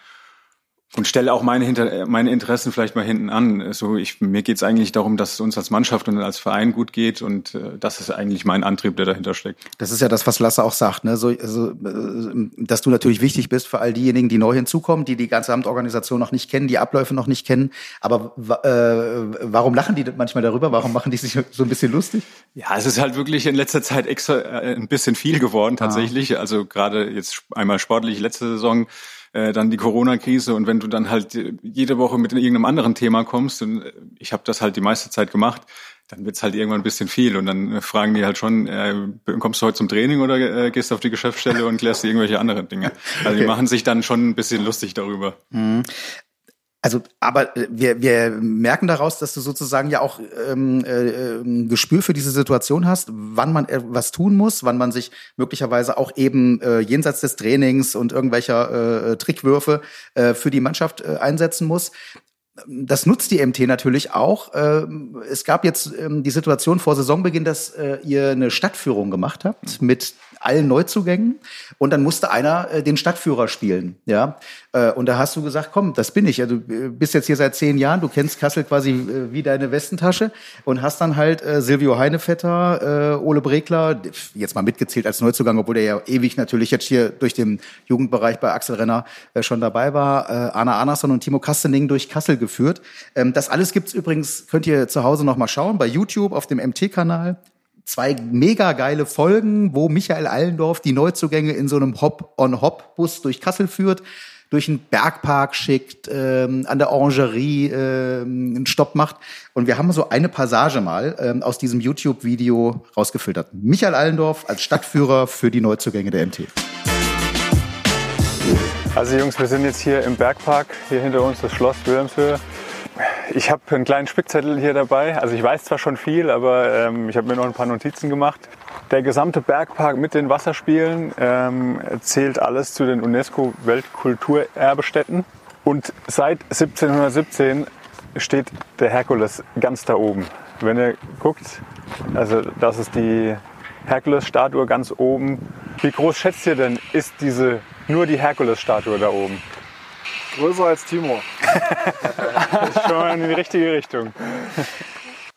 und stelle auch meine, Hinter meine Interessen vielleicht mal hinten an. Also ich, mir geht es eigentlich darum, dass es uns als Mannschaft und als Verein gut geht und äh, das ist eigentlich mein Antrieb, der dahinter steckt.
Das ist ja das, was Lasse auch sagt, ne? so, also, äh, dass du natürlich wichtig bist für all diejenigen, die neu hinzukommen, die die ganze Amtorganisation noch nicht kennen, die Abläufe noch nicht kennen. Aber äh, warum lachen die manchmal darüber? Warum machen die sich so ein bisschen lustig?
Ja, es ist halt wirklich in letzter Zeit extra äh, ein bisschen viel geworden tatsächlich. Ah. Also gerade jetzt einmal sportlich letzte Saison äh, dann die Corona-Krise und wenn du dann halt jede Woche mit irgendeinem anderen Thema kommst, und äh, ich habe das halt die meiste Zeit gemacht, dann wird's halt irgendwann ein bisschen viel und dann äh, fragen die halt schon, äh, kommst du heute zum Training oder äh, gehst du auf die Geschäftsstelle und klärst irgendwelche anderen Dinge. Also okay. die machen sich dann schon ein bisschen lustig darüber.
Mhm. Also, aber äh, wir, wir merken daraus, dass du sozusagen ja auch ähm, äh, ein Gespür für diese Situation hast, wann man was tun muss, wann man sich möglicherweise auch eben äh, jenseits des Trainings und irgendwelcher äh, Trickwürfe äh, für die Mannschaft äh, einsetzen muss. Das nutzt die MT natürlich auch. Ähm, es gab jetzt ähm, die Situation vor Saisonbeginn, dass äh, ihr eine Stadtführung gemacht habt mit allen Neuzugängen und dann musste einer äh, den Stadtführer spielen, ja. Äh, und da hast du gesagt, komm, das bin ich. Ja, du äh, bist jetzt hier seit zehn Jahren, du kennst Kassel quasi äh, wie deine Westentasche und hast dann halt äh, Silvio Heinevetter, äh, Ole Bregler, jetzt mal mitgezählt als Neuzugang, obwohl der ja ewig natürlich jetzt hier durch den Jugendbereich bei Axel Renner äh, schon dabei war, äh, Anna Andersson und Timo Kastening durch Kassel geführt. Ähm, das alles gibt's übrigens, könnt ihr zu Hause noch mal schauen, bei YouTube auf dem MT-Kanal zwei mega geile Folgen, wo Michael Allendorf die Neuzugänge in so einem Hop-on-Hop-Bus durch Kassel führt durch einen Bergpark schickt, ähm, an der Orangerie ähm, einen Stopp macht. Und wir haben so eine Passage mal ähm, aus diesem YouTube-Video rausgefiltert. Michael Allendorf als Stadtführer für die Neuzugänge der MT.
Also Jungs, wir sind jetzt hier im Bergpark, hier hinter uns das Schloss Wilhelmshöhe. Ich habe einen kleinen Spickzettel hier dabei. Also ich weiß zwar schon viel, aber ähm, ich habe mir noch ein paar Notizen gemacht. Der gesamte Bergpark mit den Wasserspielen ähm, zählt alles zu den UNESCO-Weltkulturerbestätten. Und seit 1717 steht der Herkules ganz da oben. Wenn ihr guckt, also das ist die Herkules-Statue ganz oben. Wie groß schätzt ihr denn, ist diese nur die Herkules-Statue da oben?
Größer als Timo.
das ist schon mal in die richtige Richtung.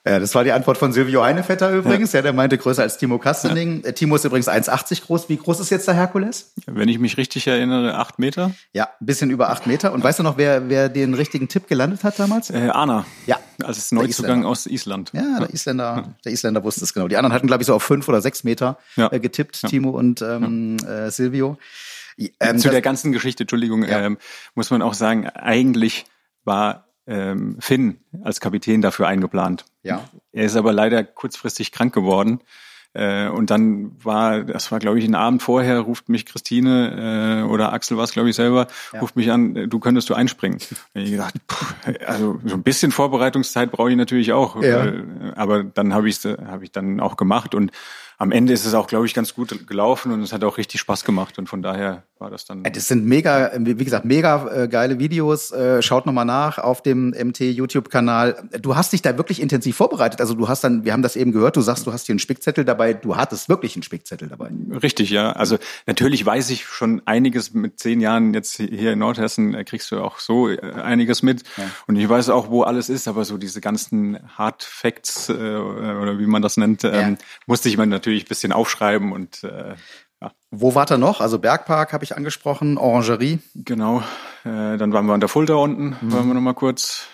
Ja, das war die Antwort von Silvio Heinevetter übrigens. Ja, der meinte größer als Timo Kastening. Ja. Äh, Timo ist übrigens 1,80 groß. Wie groß ist jetzt der Herkules?
Wenn ich mich richtig erinnere, acht Meter.
Ja, ein bisschen über acht Meter. Und weißt du noch, wer, wer den richtigen Tipp gelandet hat damals?
Äh, Anna.
Ja.
Als Neuzugang aus Island.
Ja, der Isländer, der Isländer wusste es genau. Die anderen hatten, glaube ich, so auf fünf oder sechs Meter ja. äh, getippt, Timo und ähm, äh, Silvio.
Ähm, Zu der ganzen Geschichte, Entschuldigung, ähm, muss man auch sagen, eigentlich war ähm, Finn als Kapitän dafür eingeplant.
Ja.
Er ist aber leider kurzfristig krank geworden. Äh, und dann war, das war glaube ich ein Abend vorher, ruft mich Christine äh, oder Axel war es glaube ich selber, ja. ruft mich an, du könntest du einspringen. Ich gedacht, pff, also so ein bisschen Vorbereitungszeit brauche ich natürlich auch, ja. äh, aber dann habe ich hab ich dann auch gemacht und am Ende ist es auch, glaube ich, ganz gut gelaufen und es hat auch richtig Spaß gemacht und von daher war das dann.
Das sind mega, wie gesagt, mega äh, geile Videos. Äh, schaut nochmal nach auf dem MT YouTube-Kanal. Du hast dich da wirklich intensiv vorbereitet. Also du hast dann, wir haben das eben gehört, du sagst, du hast hier einen Spickzettel dabei. Du hattest wirklich einen Spickzettel dabei.
Richtig, ja. Also natürlich weiß ich schon einiges mit zehn Jahren jetzt hier in Nordhessen äh, kriegst du auch so äh, einiges mit. Ja. Und ich weiß auch, wo alles ist, aber so diese ganzen Hard Facts äh, oder wie man das nennt, ähm, ja. musste ich mir natürlich ein bisschen aufschreiben und äh,
ja. Wo wart ihr noch? Also Bergpark habe ich angesprochen, Orangerie.
Genau. Äh, dann waren wir an der Fulda unten, mhm. waren wir noch mal kurz.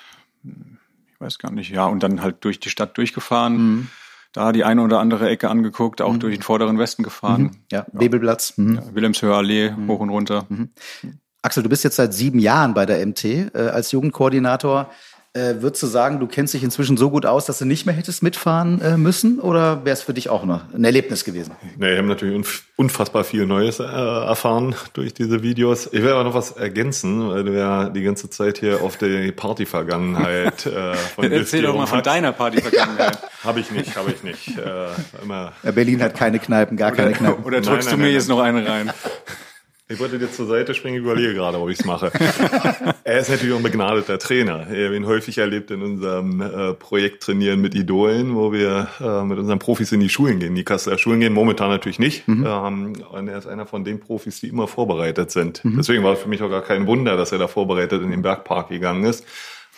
Ich weiß gar nicht. Ja, und dann halt durch die Stadt durchgefahren. Mhm. Da die eine oder andere Ecke angeguckt, auch mhm. durch den vorderen Westen gefahren. Mhm.
Ja, ja. Bebelplatz. Mhm.
Ja, Wilhelmshöher Allee, mhm. hoch und runter.
Axel, du bist jetzt seit sieben Jahren bei der MT äh, als Jugendkoordinator. Äh, würdest du sagen, du kennst dich inzwischen so gut aus, dass du nicht mehr hättest mitfahren äh, müssen? Oder wäre es für dich auch noch ein Erlebnis gewesen?
Nee, ich habe natürlich unfassbar viel Neues äh, erfahren durch diese Videos. Ich will aber noch was ergänzen, weil du ja die ganze Zeit hier auf die Partyvergangenheit äh,
von Erzähl doch mal von deiner Partyvergangenheit.
habe ich nicht, habe ich nicht. Äh,
immer. Berlin hat keine Kneipen, gar oder, keine Kneipen.
Oder drückst nein, nein, du mir nein, jetzt noch eine rein?
Ich wollte dir zur Seite springen, ich überlege gerade, ob ich es mache. er ist natürlich auch ein begnadeter Trainer. Ich habe ihn häufig erlebt in unserem äh, Projekt Trainieren mit Idolen, wo wir äh, mit unseren Profis in die Schulen gehen. Die Kasseler Schulen gehen momentan natürlich nicht. Mhm. Ähm, und er ist einer von den Profis, die immer vorbereitet sind. Mhm. Deswegen war es für mich auch gar kein Wunder, dass er da vorbereitet in den Bergpark gegangen ist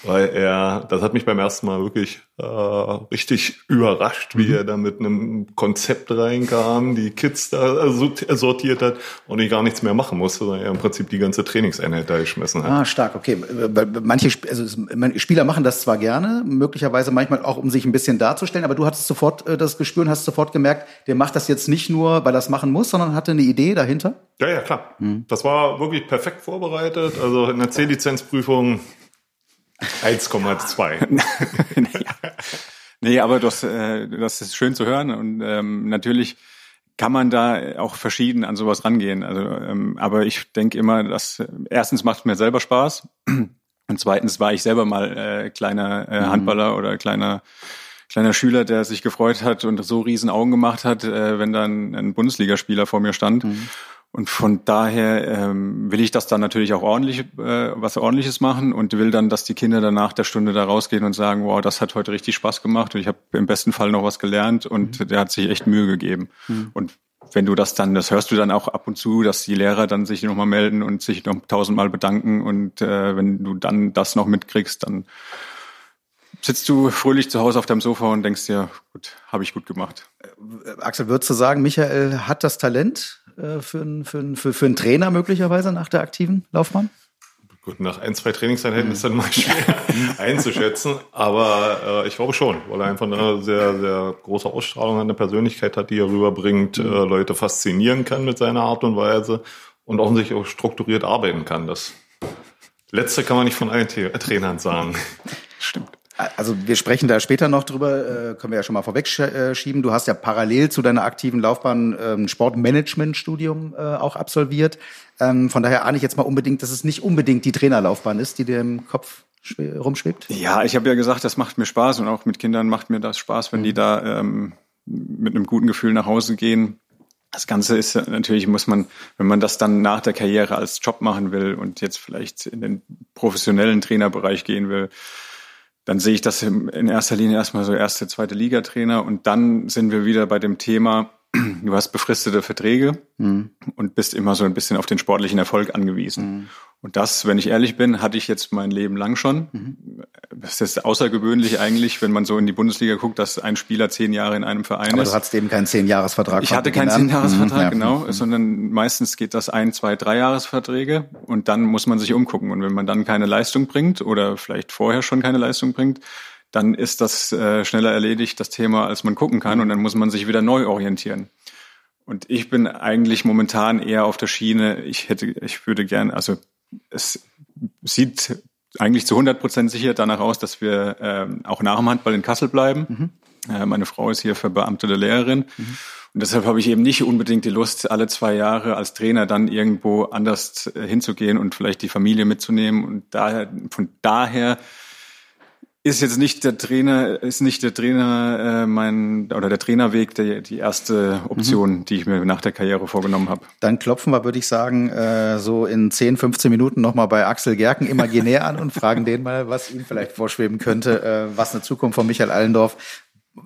weil er, das hat mich beim ersten Mal wirklich äh, richtig überrascht, wie mhm. er da mit einem Konzept reinkam, die Kids da sortiert hat und ich gar nichts mehr machen musste, sondern er im Prinzip die ganze Trainingseinheit da geschmissen hat.
Ah, stark, okay. Manche also Spieler machen das zwar gerne, möglicherweise manchmal auch, um sich ein bisschen darzustellen, aber du hattest sofort äh, das Gespür und hast sofort gemerkt, der macht das jetzt nicht nur, weil er es machen muss, sondern hatte eine Idee dahinter?
Ja, ja, klar. Mhm. Das war wirklich perfekt vorbereitet. Also in der C-Lizenzprüfung 1,2.
nee, aber das, äh, das ist schön zu hören und ähm, natürlich kann man da auch verschieden an sowas rangehen. Also, ähm, aber ich denke immer, dass äh, erstens macht es mir selber Spaß und zweitens war ich selber mal äh, kleiner äh, mhm. Handballer mhm. oder kleiner kleiner Schüler, der sich gefreut hat und so riesen Augen gemacht hat, äh, wenn dann ein Bundesligaspieler vor mir stand. Mhm. Und von daher ähm, will ich das dann natürlich auch ordentlich, äh, was ordentliches machen und will dann, dass die Kinder dann nach der Stunde da rausgehen und sagen, wow, das hat heute richtig Spaß gemacht und ich habe im besten Fall noch was gelernt und mhm. der hat sich echt Mühe gegeben. Mhm. Und wenn du das dann, das hörst du dann auch ab und zu, dass die Lehrer dann sich nochmal melden und sich noch tausendmal bedanken und äh, wenn du dann das noch mitkriegst, dann sitzt du fröhlich zu Hause auf deinem Sofa und denkst dir, gut, habe ich gut gemacht.
Äh, Axel, würdest du sagen, Michael hat das Talent äh, für, einen, für, einen, für, für einen Trainer möglicherweise nach der aktiven Laufbahn?
Gut, nach ein, zwei Trainingseinheiten ist dann mal schwer einzuschätzen, aber äh, ich glaube schon, weil er einfach eine sehr, sehr große Ausstrahlung an der Persönlichkeit hat, die er rüberbringt, äh, Leute faszinieren kann mit seiner Art und Weise und offensichtlich auch strukturiert arbeiten kann. Das Letzte kann man nicht von allen Trainern sagen.
Stimmt. Also wir sprechen da später noch drüber, äh, können wir ja schon mal vorwegschieben. Du hast ja parallel zu deiner aktiven Laufbahn ein ähm, Sportmanagement-Studium äh, auch absolviert. Ähm, von daher ahne ich jetzt mal unbedingt, dass es nicht unbedingt die Trainerlaufbahn ist, die dir im Kopf rumschwebt.
Ja, ich habe ja gesagt, das macht mir Spaß und auch mit Kindern macht mir das Spaß, wenn die da ähm, mit einem guten Gefühl nach Hause gehen. Das Ganze ist natürlich, muss man, wenn man das dann nach der Karriere als Job machen will und jetzt vielleicht in den professionellen Trainerbereich gehen will, dann sehe ich das in erster Linie erstmal so erste, zweite Liga-Trainer und dann sind wir wieder bei dem Thema, du hast befristete Verträge mhm. und bist immer so ein bisschen auf den sportlichen Erfolg angewiesen. Mhm. Und das, wenn ich ehrlich bin, hatte ich jetzt mein Leben lang schon. Mhm. Das ist außergewöhnlich eigentlich, wenn man so in die Bundesliga guckt, dass ein Spieler zehn Jahre in einem Verein
Aber
ist.
Aber du hattest eben keinen Zehnjahresvertrag.
Ich hatte keinen Zehnjahresvertrag, mhm, genau, mhm. sondern meistens geht das ein, zwei, Dreijahresverträge und dann muss man sich umgucken. Und wenn man dann keine Leistung bringt oder vielleicht vorher schon keine Leistung bringt, dann ist das äh, schneller erledigt, das Thema, als man gucken kann. Und dann muss man sich wieder neu orientieren. Und ich bin eigentlich momentan eher auf der Schiene, ich hätte, ich würde gern, also es sieht eigentlich zu 100 Prozent sicher danach aus, dass wir ähm, auch nach dem Handball in Kassel bleiben. Mhm. Äh, meine Frau ist hier verbeamtete Lehrerin. Mhm. Und deshalb habe ich eben nicht unbedingt die Lust, alle zwei Jahre als Trainer dann irgendwo anders äh, hinzugehen und vielleicht die Familie mitzunehmen. Und daher, von daher ist jetzt nicht der Trainer, ist nicht der Trainer äh, mein oder der Trainerweg der, die erste Option, mhm. die ich mir nach der Karriere vorgenommen habe.
Dann klopfen wir, würde ich sagen, äh, so in 10, 15 Minuten nochmal bei Axel Gerken imaginär an und fragen den mal, was ihm vielleicht vorschweben könnte, äh, was eine Zukunft von Michael Allendorf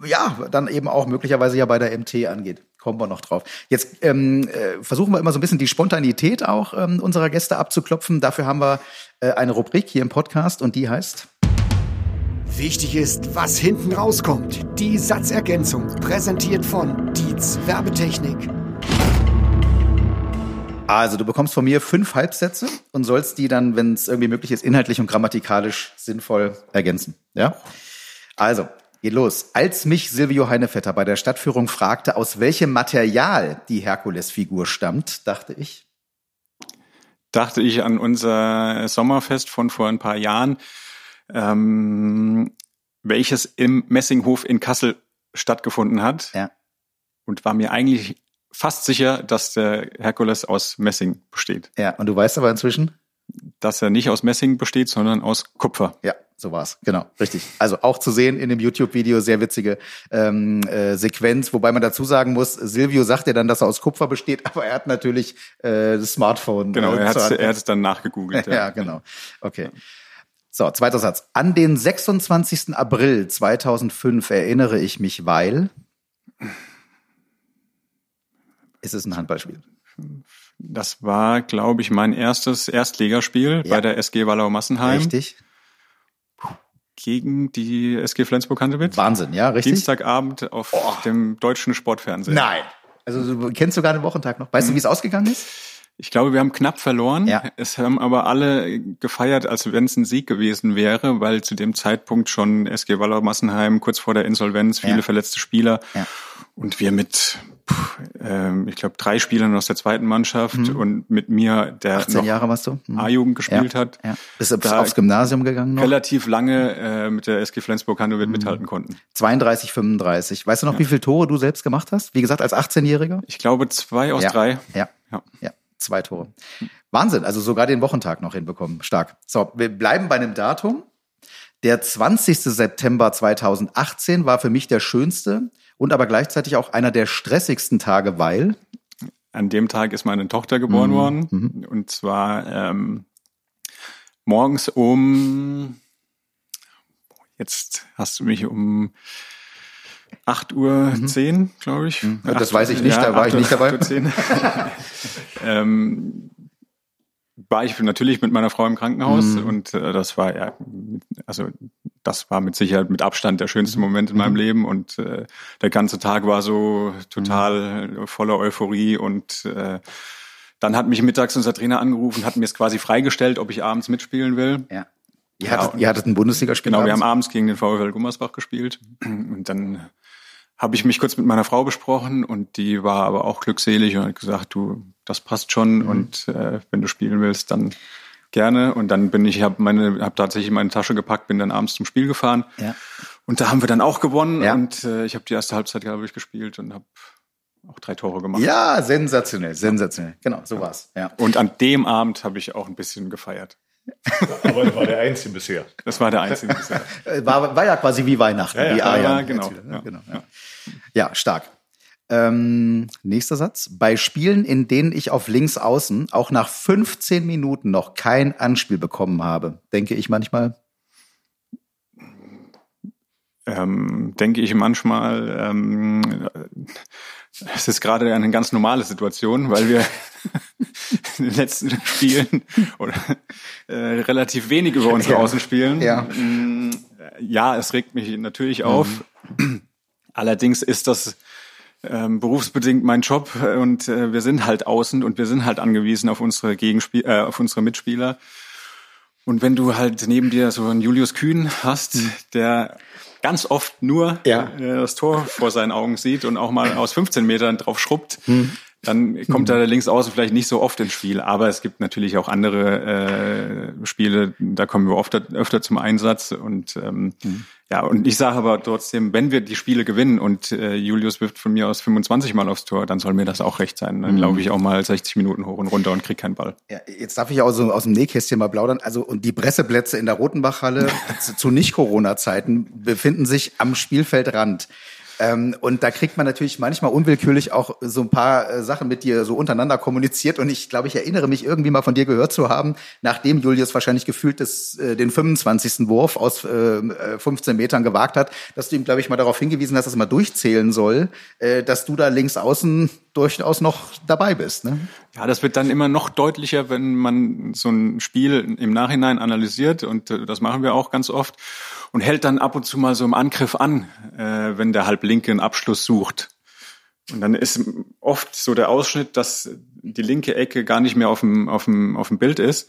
ja, dann eben auch möglicherweise ja bei der MT angeht. Kommen wir noch drauf. Jetzt ähm, äh, versuchen wir immer so ein bisschen die Spontanität auch ähm, unserer Gäste abzuklopfen. Dafür haben wir äh, eine Rubrik hier im Podcast und die heißt
Wichtig ist, was hinten rauskommt. Die Satzergänzung, präsentiert von Dietz Werbetechnik.
Also, du bekommst von mir fünf Halbsätze und sollst die dann, wenn es irgendwie möglich ist, inhaltlich und grammatikalisch sinnvoll ergänzen. Ja? Also, geht los. Als mich Silvio Heinevetter bei der Stadtführung fragte, aus welchem Material die Herkulesfigur stammt, dachte ich.
Dachte ich an unser Sommerfest von vor ein paar Jahren ähm, welches im Messinghof in Kassel stattgefunden hat.
Ja.
Und war mir eigentlich fast sicher, dass der Herkules aus Messing besteht.
Ja, und du weißt aber inzwischen?
Dass er nicht aus Messing besteht, sondern aus Kupfer.
Ja, so war's. Genau, richtig. Also auch zu sehen in dem YouTube-Video, sehr witzige ähm, äh, Sequenz, wobei man dazu sagen muss, Silvio sagt ja dann, dass er aus Kupfer besteht, aber er hat natürlich äh, das Smartphone.
Genau,
äh,
er hat er hat es dann nachgegoogelt.
ja. ja, genau. Okay. So, zweiter Satz. An den 26. April 2005 erinnere ich mich, weil ist es ein Handballspiel?
Das war, glaube ich, mein erstes Erstligaspiel ja. bei der SG Wallau Massenheim.
Richtig.
Gegen die SG Flensburg-Handewitt.
Wahnsinn, ja, richtig.
Dienstagabend auf oh. dem deutschen Sportfernsehen.
Nein. Also du kennst sogar den Wochentag noch. Weißt mhm. du, wie es ausgegangen ist?
Ich glaube, wir haben knapp verloren.
Ja.
Es haben aber alle gefeiert, als wenn es ein Sieg gewesen wäre, weil zu dem Zeitpunkt schon SG Waller Massenheim kurz vor der Insolvenz, viele ja. verletzte Spieler.
Ja.
Und wir mit, ähm, ich glaube, drei Spielern aus der zweiten Mannschaft mhm. und mit mir, der
18 noch Jahre warst du?
Mhm. A-Jugend gespielt
ja.
hat.
Ja. Bist du aufs Gymnasium gegangen noch?
Relativ lange äh, mit der SG Flensburg-Handewitt mhm. mithalten konnten.
32, 35. Weißt du noch, ja. wie viele Tore du selbst gemacht hast? Wie gesagt, als 18-Jähriger?
Ich glaube, zwei aus drei.
Ja. ja. ja. Zwei Tore. Wahnsinn, also sogar den Wochentag noch hinbekommen. Stark. So, wir bleiben bei einem Datum. Der 20. September 2018 war für mich der schönste und aber gleichzeitig auch einer der stressigsten Tage, weil
an dem Tag ist meine Tochter geboren mhm. worden. Mhm. Und zwar ähm, morgens um, jetzt hast du mich um 8 Uhr mhm. 10, glaube ich. Mhm.
Das weiß ich nicht, ja, da war ich nicht dabei. 8 Uhr 10.
ähm, war ich natürlich mit meiner Frau im Krankenhaus mhm. und äh, das war ja, also das war mit Sicherheit mit Abstand der schönste Moment in meinem mhm. Leben und äh, der ganze Tag war so total mhm. voller Euphorie und äh, Dann hat mich mittags unser Trainer angerufen, hat mir es quasi freigestellt, ob ich abends mitspielen will.
Ja. Ihr hattet, ihr hattet ein Bundesligaspiel.
Genau, wir
abends?
haben abends gegen den VfL Gummersbach gespielt. Und dann habe ich mich kurz mit meiner Frau besprochen und die war aber auch glückselig und hat gesagt, du, das passt schon
Mhm.
und äh, wenn du spielen willst, dann gerne. Und dann bin ich, habe meine, habe tatsächlich meine Tasche gepackt, bin dann abends zum Spiel gefahren.
Ja.
Und da haben wir dann auch gewonnen
Ja.
und äh, ich habe die erste Halbzeit, glaube ich, gespielt und habe auch drei Tore gemacht.
Ja, sensationell, sensationell. Genau, so war's. Ja.
Und an dem Abend habe ich auch ein bisschen gefeiert.
Aber das war der einzige bisher.
Das war der einzige bisher.
Äh, War, war ja quasi wie Weihnachten,
Ja, ja,
wie
ja,
ja, genau,
ne?
ja.
genau ja. ja, stark. Ähm, nächster Satz. Bei Spielen, in denen ich auf links außen auch nach 15 Minuten noch kein Anspiel bekommen habe, denke ich manchmal,
ähm, denke ich manchmal, ähm, es ist gerade eine ganz normale Situation, weil wir in den letzten Spielen oder äh, relativ wenig über unsere
Ja.
Außen spielen.
Ja.
Mm, Ja, es regt mich natürlich auf. Allerdings ist das ähm, berufsbedingt mein Job und äh, wir sind halt außen und wir sind halt angewiesen auf unsere Gegenspiel, äh, auf unsere Mitspieler. Und wenn du halt neben dir so einen Julius Kühn hast, der ganz oft nur
Ja.
äh, das Tor vor seinen Augen sieht und auch mal aus 15 Metern drauf schrubbt, dann kommt er links außen vielleicht nicht so oft ins Spiel. Aber es gibt natürlich auch andere äh, Spiele, da kommen wir oft öfter zum Einsatz. Und ähm, ja, und ich sage aber trotzdem, wenn wir die Spiele gewinnen und äh, Julius wirft von mir aus 25 Mal aufs Tor, dann soll mir das auch recht sein. Dann laufe ich auch mal 60 Minuten hoch und runter und krieg keinen Ball.
Ja, jetzt darf ich auch so aus dem Nähkästchen mal plaudern. Also und die Presseplätze in der Rotenbachhalle zu, zu Nicht-Corona-Zeiten befinden sich am Spielfeldrand. Ähm, und da kriegt man natürlich manchmal unwillkürlich auch so ein paar äh, Sachen mit dir so untereinander kommuniziert. Und ich glaube, ich erinnere mich irgendwie mal von dir gehört zu haben, nachdem Julius wahrscheinlich gefühlt das, äh, den 25. Wurf aus äh, äh, 15 Metern gewagt hat, dass du ihm, glaube ich, mal darauf hingewiesen hast, dass er mal durchzählen soll, äh, dass du da links außen durchaus noch dabei bist. Ne?
Ja, das wird dann immer noch deutlicher, wenn man so ein Spiel im Nachhinein analysiert und äh, das machen wir auch ganz oft und hält dann ab und zu mal so im Angriff an, äh, wenn der Halblinke einen Abschluss sucht. Und dann ist oft so der Ausschnitt, dass die linke Ecke gar nicht mehr auf dem, auf dem, auf dem Bild ist.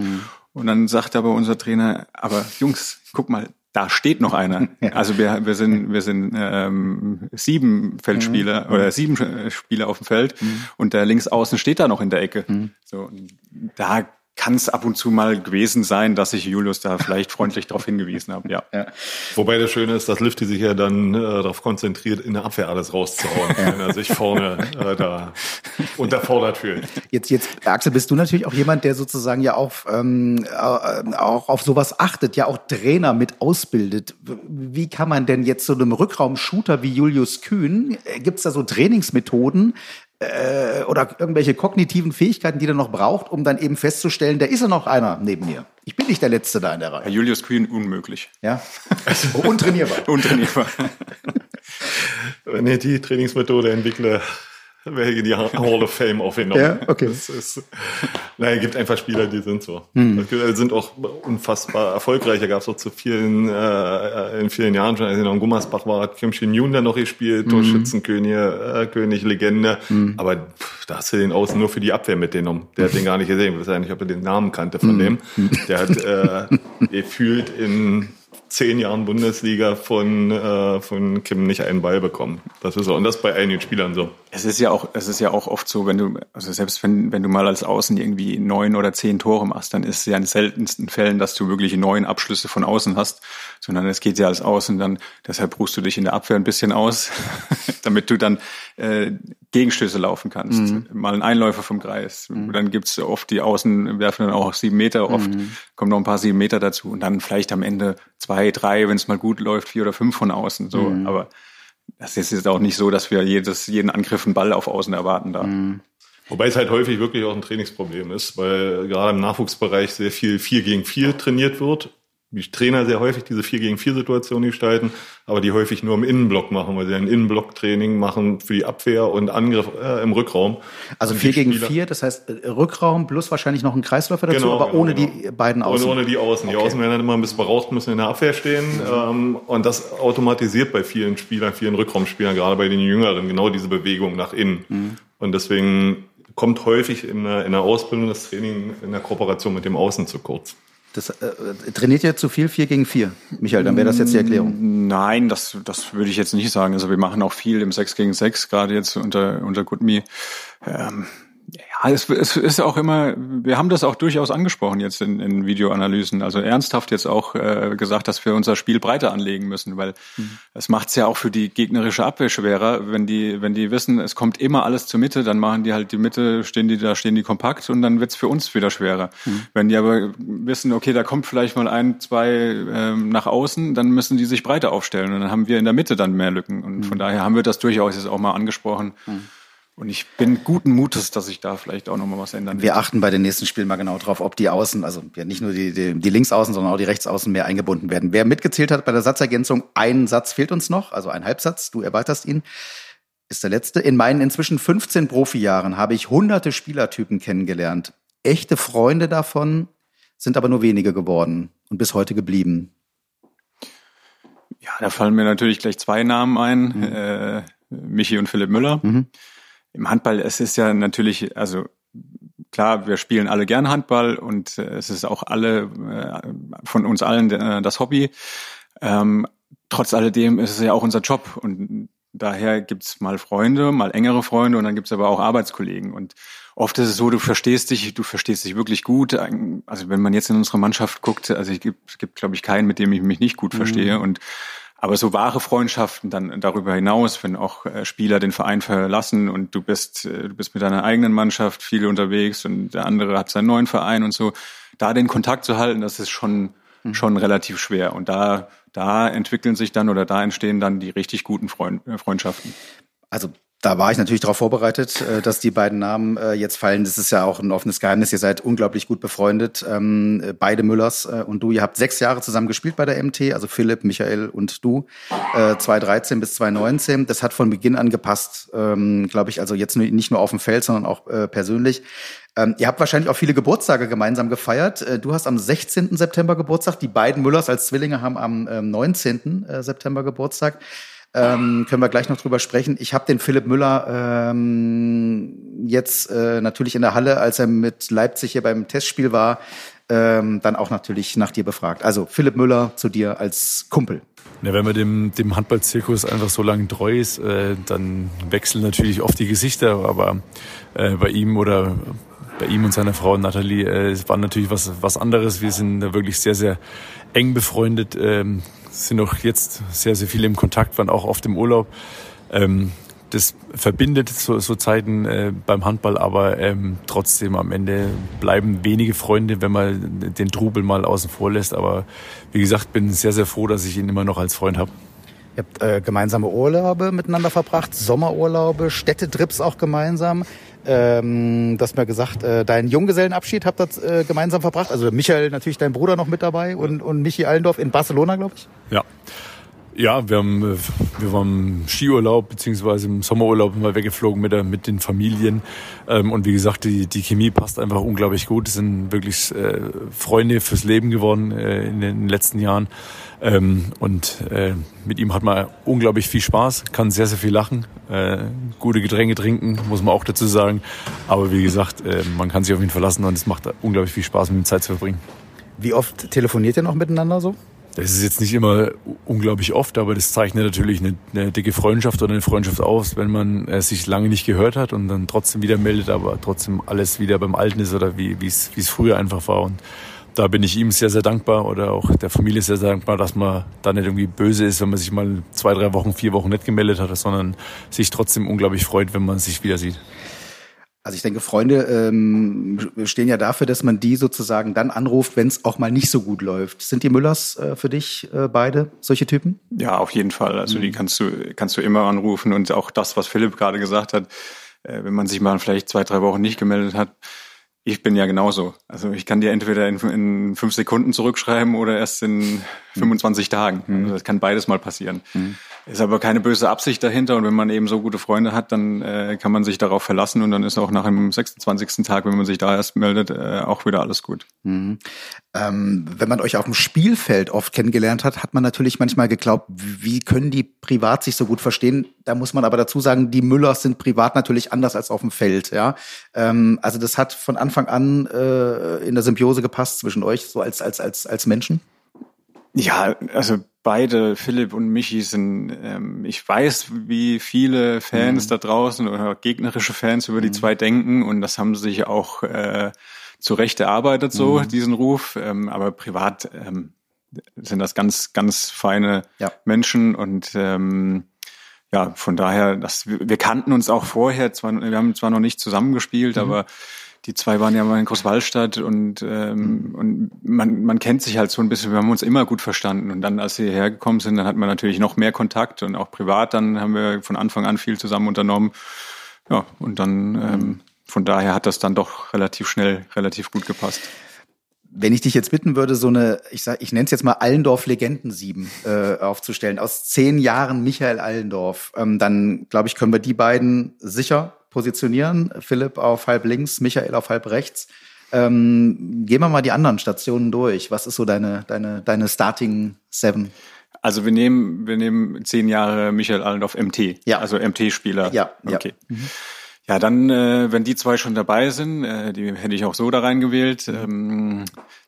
Und dann sagt aber unser Trainer, aber Jungs, guck mal, da steht noch einer. Also wir, wir sind, wir sind ähm, sieben Feldspieler oder sieben Spieler auf dem Feld und der links außen steht da noch in der Ecke. So, und da kann es ab und zu mal gewesen sein, dass ich Julius da vielleicht freundlich darauf hingewiesen habe. Ja.
Wobei das Schöne ist, dass Lifty sich ja dann äh, darauf konzentriert, in der Abwehr alles rauszuhauen, wenn er sich vorne äh, da unterfordert fühlt.
Jetzt, jetzt, Axel, bist du natürlich auch jemand, der sozusagen ja auch, ähm, äh, auch auf sowas achtet, ja auch Trainer mit ausbildet. Wie kann man denn jetzt so einem Rückraum-Shooter wie Julius Kühn, gibt es da so Trainingsmethoden äh, oder irgendwelche kognitiven Fähigkeiten, die er noch braucht, um dann eben festzustellen, da ist ja noch einer neben mir. Ich bin nicht der Letzte da in der Reihe.
Julius Kühn unmöglich.
Ja? Untrainierbar.
Untrainierbar.
Wenn ich die Trainingsmethode entwickle, wäre in die Hall of Fame aufgenommen.
Ja, okay.
Das ist, naja, es gibt einfach Spieler, die sind so.
Hm.
Das sind auch unfassbar erfolgreich. Da gab es auch zu vielen, äh, in vielen Jahren schon, als ich noch in Gummersbach war, hat Kim Shin Yoon dann noch
Hm.
gespielt, Torschützenkönig, äh, König, Legende. Aber pff, da hast du den außen nur für die Abwehr mitgenommen. Der hat den gar nicht gesehen. Ich weiß ja nicht, ob er den Namen kannte
Hm.
von dem. Der hat äh, gefühlt in zehn Jahren Bundesliga von, äh, von Kim nicht einen Ball bekommen. Das ist so. Und das bei einigen Spielern so.
Es ist ja auch, es ist ja auch oft so, wenn du, also selbst wenn, wenn du mal als Außen irgendwie neun oder zehn Tore machst, dann ist es ja in seltensten Fällen, dass du wirklich neun Abschlüsse von außen hast, sondern es geht ja als Außen dann, deshalb ruhst du dich in der Abwehr ein bisschen aus, damit du dann äh, Gegenstöße laufen kannst. Mal ein Einläufer vom Kreis. Dann gibt's oft die Außen werfen dann auch sieben Meter, oft kommen noch ein paar sieben Meter dazu und dann vielleicht am Ende zwei, drei, wenn es mal gut läuft, vier oder fünf von außen. So, aber das ist jetzt auch nicht so, dass wir jedes, jeden Angriff einen Ball auf Außen erwarten da.
Wobei es halt häufig wirklich auch ein Trainingsproblem ist, weil gerade im Nachwuchsbereich sehr viel 4 gegen 4 trainiert wird. Die Trainer sehr häufig diese 4 gegen 4 Situation gestalten, aber die häufig nur im Innenblock machen, weil sie ein Innenblock-Training machen für die Abwehr und Angriff äh, im Rückraum.
Also
Und
vier
die
gegen
Spieler-
vier, das heißt äh, Rückraum plus wahrscheinlich noch ein Kreisläufer dazu,
Genau,
aber
genau,
ohne
genau.
die beiden
Und
Außen.
ohne die Außen. Die Außen werden dann immer ein bisschen beraucht, müssen in der Abwehr stehen. Ähm, und das automatisiert bei vielen Spielern, vielen Rückraumspielern, gerade bei den Jüngeren, genau diese Bewegung nach innen. Und deswegen kommt häufig in der, in der Ausbildung das Training in der Kooperation mit dem Außen zu kurz.
Das, äh, trainiert ihr zu viel 4 gegen 4? Michael, dann wäre das jetzt die Erklärung.
Nein, das, das würde ich jetzt nicht sagen. Also wir machen auch viel im 6 gegen 6, gerade jetzt unter, unter GoodMe. Ähm, ja, es, es ist auch immer, wir haben das auch durchaus angesprochen jetzt in, in Videoanalysen. Also ernsthaft jetzt auch äh, gesagt, dass wir unser Spiel breiter anlegen müssen, weil mhm. es macht es ja auch für die gegnerische Abwehr schwerer, wenn die, wenn die wissen, es kommt immer alles zur Mitte, dann machen die halt die Mitte, stehen die da, stehen die kompakt und dann wird's für uns wieder schwerer. Mhm. Wenn die aber wissen, okay, da kommt vielleicht mal ein, zwei ähm, nach außen, dann müssen die sich breiter aufstellen und dann haben wir in der Mitte dann mehr Lücken. Und mhm. von daher haben wir das durchaus jetzt auch mal angesprochen. Mhm. Und ich bin guten Mutes, dass ich da vielleicht auch noch mal was ändern
will. Wir achten bei den nächsten Spielen mal genau drauf, ob die Außen, also ja nicht nur die, die, die Linksaußen, sondern auch die Rechtsaußen mehr eingebunden werden. Wer mitgezählt hat bei der Satzergänzung, ein Satz fehlt uns noch, also ein Halbsatz, du erweiterst ihn, ist der letzte. In meinen inzwischen 15 Profijahren habe ich hunderte Spielertypen kennengelernt. Echte Freunde davon sind aber nur wenige geworden und bis heute geblieben.
Ja, da fallen mir natürlich gleich zwei Namen ein, mhm. äh, Michi und Philipp Müller. Mhm im Handball, es ist ja natürlich, also klar, wir spielen alle gern Handball und äh, es ist auch alle äh, von uns allen äh, das Hobby. Ähm, trotz alledem ist es ja auch unser Job und daher gibt's mal Freunde, mal engere Freunde und dann gibt's aber auch Arbeitskollegen. Und oft ist es so, du verstehst dich, du verstehst dich wirklich gut. Also wenn man jetzt in unsere Mannschaft guckt, also es gibt, es gibt glaube ich, keinen, mit dem ich mich nicht gut mhm. verstehe. Und aber so wahre Freundschaften dann darüber hinaus, wenn auch äh, Spieler den Verein verlassen und du bist, äh, du bist mit deiner eigenen Mannschaft viel unterwegs und der andere hat seinen neuen Verein und so, da den Kontakt zu halten, das ist schon, mhm. schon relativ schwer. Und da, da entwickeln sich dann oder da entstehen dann die richtig guten Freund, äh, Freundschaften.
Also da war ich natürlich darauf vorbereitet, äh, dass die beiden Namen äh, jetzt fallen. Das ist ja auch ein offenes Geheimnis. Ihr seid unglaublich gut befreundet. Ähm, beide Müllers äh, und du. Ihr habt sechs Jahre zusammen gespielt bei der MT, also Philipp, Michael und du. 2013 bis 2019. Das hat von Beginn an gepasst, ähm, glaube ich. Also jetzt nicht nur auf dem Feld, sondern auch persönlich. Ähm, ihr habt wahrscheinlich auch viele Geburtstage gemeinsam gefeiert. du hast am 16. September Geburtstag. Die beiden Müllers als Zwillinge haben am 19. September Geburtstag. Ähm, können wir gleich noch drüber sprechen. Ich habe den Philipp Müller ähm, jetzt äh, natürlich in der Halle, als er mit Leipzig hier beim Testspiel war, ähm, dann auch natürlich nach dir befragt. Also Philipp Müller zu dir als Kumpel.
Ja, wenn man dem, dem Handballzirkus einfach so lange treu ist, äh, dann wechseln natürlich oft die Gesichter, aber äh, bei ihm oder bei ihm und seiner Frau Nathalie äh, war natürlich was, was anderes. Wir sind da wirklich sehr, sehr eng befreundet. Ähm, sind auch jetzt sehr, sehr viele im Kontakt, waren auch oft im Urlaub. Ähm, das verbindet so, so Zeiten äh, beim Handball, aber ähm, trotzdem am Ende bleiben wenige Freunde, wenn man den Trubel mal außen vor lässt. Aber wie gesagt, bin sehr, sehr froh, dass ich ihn immer noch als Freund habe.
Ihr habt äh, gemeinsame Urlaube miteinander verbracht, Sommerurlaube, Städtetrips auch gemeinsam. Ähm, du hast mir gesagt, äh, deinen Junggesellenabschied habt ihr äh, gemeinsam verbracht. Also Michael, natürlich dein Bruder noch mit dabei und, und Michi Allendorf in Barcelona, glaube ich.
Ja. Ja, wir haben, äh, wir waren im Skiurlaub beziehungsweise im Sommerurlaub mal weggeflogen mit, der, mit den Familien. Ähm, und wie gesagt, die, die Chemie passt einfach unglaublich gut. Es sind wirklich äh, Freunde fürs Leben geworden äh, in den letzten Jahren. Ähm, und mit ihm hat man unglaublich viel Spaß, kann sehr, sehr viel lachen, gute Getränke trinken, muss man auch dazu sagen. Aber wie gesagt, man kann sich auf ihn verlassen und es macht unglaublich viel Spaß, mit ihm Zeit zu verbringen.
Wie oft telefoniert ihr noch miteinander so?
Das ist jetzt nicht immer unglaublich oft, aber das zeichnet natürlich eine, eine dicke Freundschaft oder eine Freundschaft aus, wenn man äh, sich lange nicht gehört hat und dann trotzdem wieder meldet, aber trotzdem alles wieder beim Alten ist oder wie es früher einfach war. Und da bin ich ihm sehr, sehr dankbar oder auch der Familie sehr, sehr dankbar, dass man da nicht irgendwie böse ist, wenn man sich mal zwei, drei Wochen, vier Wochen nicht gemeldet hat, sondern sich trotzdem unglaublich freut, wenn man sich wieder sieht.
Also ich denke, Freunde ähm, stehen ja dafür, dass man die sozusagen dann anruft, wenn es auch mal nicht so gut läuft. Sind die Müllers äh, für dich äh, beide solche Typen?
Ja, auf jeden Fall. Also mhm. die kannst du kannst du immer anrufen und auch das, was Philipp gerade gesagt hat, äh, wenn man sich mal vielleicht zwei, drei Wochen nicht gemeldet hat. Ich bin ja genauso. Also ich kann dir entweder in, in fünf Sekunden zurückschreiben oder erst in 25 mhm. Tagen. Mhm. Also das kann beides mal passieren. Mhm. Ist aber keine böse Absicht dahinter und wenn man eben so gute Freunde hat, dann äh, kann man sich darauf verlassen und dann ist auch nach dem 26. Tag, wenn man sich da erst meldet, äh, auch wieder alles gut.
Mhm. Ähm, wenn man euch auf dem Spielfeld oft kennengelernt hat, hat man natürlich manchmal geglaubt, wie können die privat sich so gut verstehen? Da muss man aber dazu sagen, die Müllers sind privat natürlich anders als auf dem Feld. Ja, ähm, also das hat von Anfang an äh, in der Symbiose gepasst zwischen euch, so als als als als Menschen.
Ja, also beide, Philipp und Michi, sind, ähm, ich weiß, wie viele Fans mhm. da draußen oder gegnerische Fans über die mhm. zwei denken und das haben sie sich auch äh, zu Recht erarbeitet, so mhm. diesen Ruf. Ähm, aber privat ähm, sind das ganz, ganz feine ja. Menschen und ähm, ja, von daher, das, wir kannten uns auch vorher, zwar, wir haben zwar noch nicht zusammengespielt, mhm. aber die zwei waren ja mal in Großwallstadt und, ähm, und man, man kennt sich halt so ein bisschen, wir haben uns immer gut verstanden. Und dann, als sie hierher gekommen sind, dann hat man natürlich noch mehr Kontakt und auch privat, dann haben wir von Anfang an viel zusammen unternommen. Ja, und dann ähm, von daher hat das dann doch relativ schnell, relativ gut gepasst.
Wenn ich dich jetzt bitten würde, so eine, ich sag, ich nenne es jetzt mal Allendorf Legenden sieben äh, aufzustellen, aus zehn Jahren Michael Allendorf, ähm, dann glaube ich, können wir die beiden sicher positionieren. Philipp auf halb links, Michael auf halb rechts. Ähm, gehen wir mal die anderen Stationen durch. Was ist so deine, deine, deine Starting Seven?
Also wir nehmen, wir nehmen zehn Jahre Michael Allendorf MT. Ja. Also MT-Spieler.
Ja.
Okay. Ja. Mhm. Ja, dann, äh, wenn die zwei schon dabei sind, äh, die hätte ich auch so da reingewählt, ähm,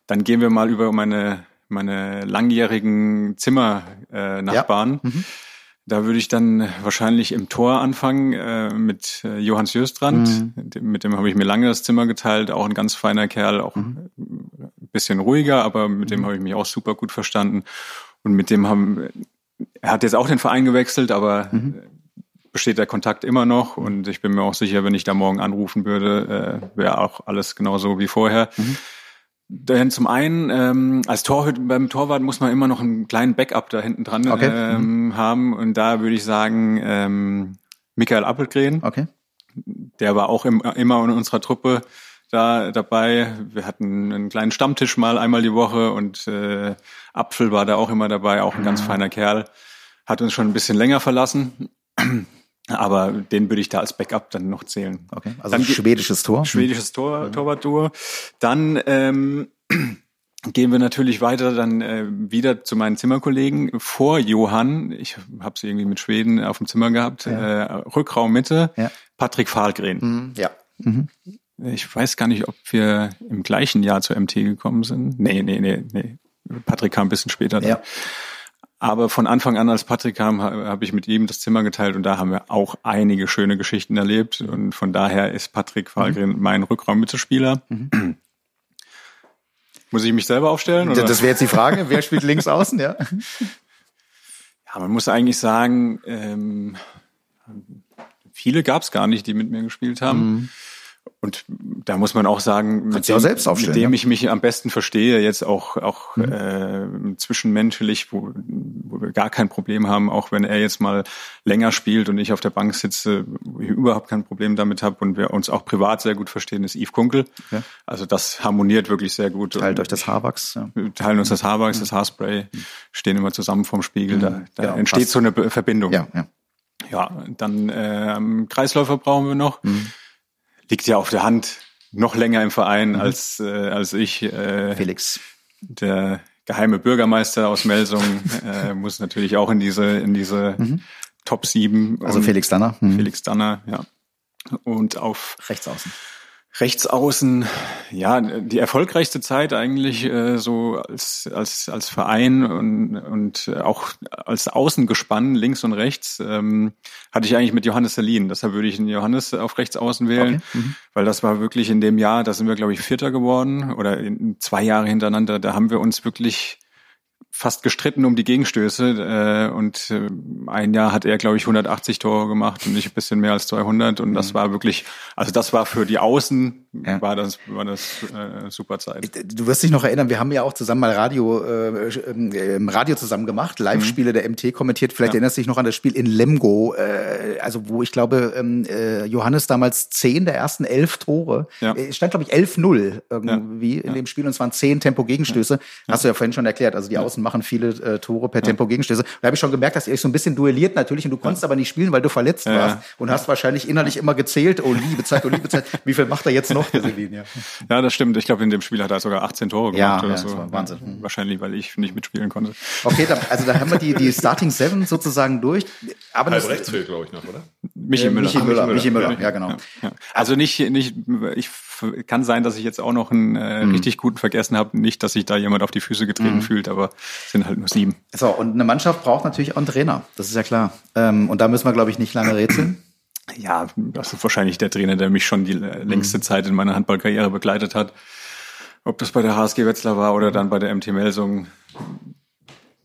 dann gehen wir mal über meine, meine langjährigen Zimmernachbarn. Äh, ja. mhm. Da würde ich dann wahrscheinlich im Tor anfangen äh, mit äh, Johannes Jöstrand. Mhm. Mit dem habe ich mir lange das Zimmer geteilt. Auch ein ganz feiner Kerl, auch mhm. ein bisschen ruhiger, aber mit dem mhm. habe ich mich auch super gut verstanden. Und mit dem haben, er hat jetzt auch den Verein gewechselt, aber mhm. besteht der Kontakt immer noch. Und ich bin mir auch sicher, wenn ich da morgen anrufen würde, äh, wäre auch alles genauso wie vorher. Denn zum einen, ähm, als Torhüter, beim Torwart muss man immer noch einen kleinen Backup da hinten dran okay. ähm, mhm. haben. Und da würde ich sagen, ähm, Michael Appelgren.
Okay.
Der war auch im, immer in unserer Truppe da dabei. Wir hatten einen kleinen Stammtisch mal einmal die Woche und äh, Apfel war da auch immer dabei, auch ein ganz mhm. feiner Kerl. Hat uns schon ein bisschen länger verlassen. Aber den würde ich da als Backup dann noch zählen.
Okay. Also dann schwedisches Tor.
Schwedisches Tor, mhm. Torwartduo. Dann ähm, gehen wir natürlich weiter dann äh, wieder zu meinen Zimmerkollegen vor Johann. Ich habe sie irgendwie mit Schweden auf dem Zimmer gehabt. Ja. Äh, Rückraum Mitte. Ja. Patrick Fahlgren.
Mhm. Ja. Mhm.
Ich weiß gar nicht, ob wir im gleichen Jahr zur MT gekommen sind. Nee, nee, nee, nee. Patrick kam ein bisschen später. Dann. Ja. Aber von Anfang an, als Patrick kam, habe ich mit ihm das Zimmer geteilt und da haben wir auch einige schöne Geschichten erlebt. Und von daher ist Patrick Fahlgren mhm. mein Rückraummittelspieler. Mhm. Muss ich mich selber aufstellen?
Oder? Das wäre jetzt die Frage. Wer spielt links außen, ja?
Ja, man muss eigentlich sagen, ähm, viele gab es gar nicht, die mit mir gespielt haben. Mhm. Und da muss man auch sagen,
mit dem,
selbst mit dem, ich mich am besten verstehe, jetzt auch, auch mhm. äh, zwischenmenschlich, wo, wo wir gar kein Problem haben, auch wenn er jetzt mal länger spielt und ich auf der Bank sitze, wo ich überhaupt kein Problem damit habe und wir uns auch privat sehr gut verstehen, ist Yves Kunkel. Ja. Also das harmoniert wirklich sehr gut.
Teilt euch das Haarwachs. Ja.
Wir teilen uns das Haarwachs, mhm. das Haarspray, stehen immer zusammen vorm Spiegel, mhm. da, da genau, entsteht passt. so eine Verbindung.
Ja, ja.
ja dann äh, Kreisläufer brauchen wir noch. Mhm liegt ja auf der Hand, noch länger im Verein mhm. als, äh, als ich.
Äh, Felix.
Der geheime Bürgermeister aus Melsung äh, muss natürlich auch in diese, in diese mhm. Top 7.
Also Felix Danner.
Mhm. Felix Danner, ja. Und auf
rechts außen.
Rechtsaußen, ja, die erfolgreichste Zeit eigentlich äh, so als als als Verein und und auch als Außengespann links und rechts ähm, hatte ich eigentlich mit Johannes Selin. Deshalb würde ich den Johannes auf Rechtsaußen wählen, okay. mhm. weil das war wirklich in dem Jahr, da sind wir glaube ich Vierter geworden oder in zwei Jahre hintereinander. Da haben wir uns wirklich fast gestritten um die Gegenstöße äh, und äh, ein Jahr hat er glaube ich 180 Tore gemacht und ich ein bisschen mehr als 200 und das mhm. war wirklich also das war für die Außen ja. war das, war das äh, super Zeit.
Du wirst dich noch erinnern, wir haben ja auch zusammen mal Radio, äh, äh, im Radio zusammen gemacht, Live-Spiele mhm. der MT kommentiert. Vielleicht ja. erinnerst du dich noch an das Spiel in Lemgo, äh, also wo ich glaube, ähm, äh, Johannes damals zehn der ersten elf Tore, ja. äh, stand glaube ich 11-0 irgendwie in dem Spiel und es waren zehn Tempo-Gegenstöße. Hast du ja vorhin schon erklärt, also die Außen machen viele äh, Tore per Tempo-Gegenstöße. Da habe ich schon gemerkt, dass ihr euch so ein bisschen duelliert natürlich und du konntest aber nicht spielen, weil du verletzt warst und hast wahrscheinlich innerlich immer gezählt, oh liebe Zeit, oh liebe Zeit, wie viel macht er jetzt noch, Selin, ja.
ja, das stimmt. Ich glaube, in dem Spiel hat er sogar 18 Tore gemacht
ja,
oder
ja,
so.
Wahnsinn.
Wahrscheinlich, weil ich nicht mitspielen konnte.
Okay, dann, also da haben wir die, die Starting Seven sozusagen durch.
Aber Halb rechts fehlt, glaube ich, noch, oder?
Michi äh, Müller.
Michi Müller, Michi Müller, ja, genau.
Ja, also nicht, nicht, ich kann sein, dass ich jetzt auch noch einen äh, mhm. richtig guten vergessen habe. Nicht, dass sich da jemand auf die Füße getreten mhm. fühlt, aber es sind halt nur sieben.
So, und eine Mannschaft braucht natürlich auch einen Trainer. Das ist ja klar. Ähm, und da müssen wir, glaube ich, nicht lange rätseln.
Ja, das ist wahrscheinlich der Trainer, der mich schon die längste mhm. Zeit in meiner Handballkarriere begleitet hat. Ob das bei der HSG Wetzlar war oder dann bei der MT Melsung.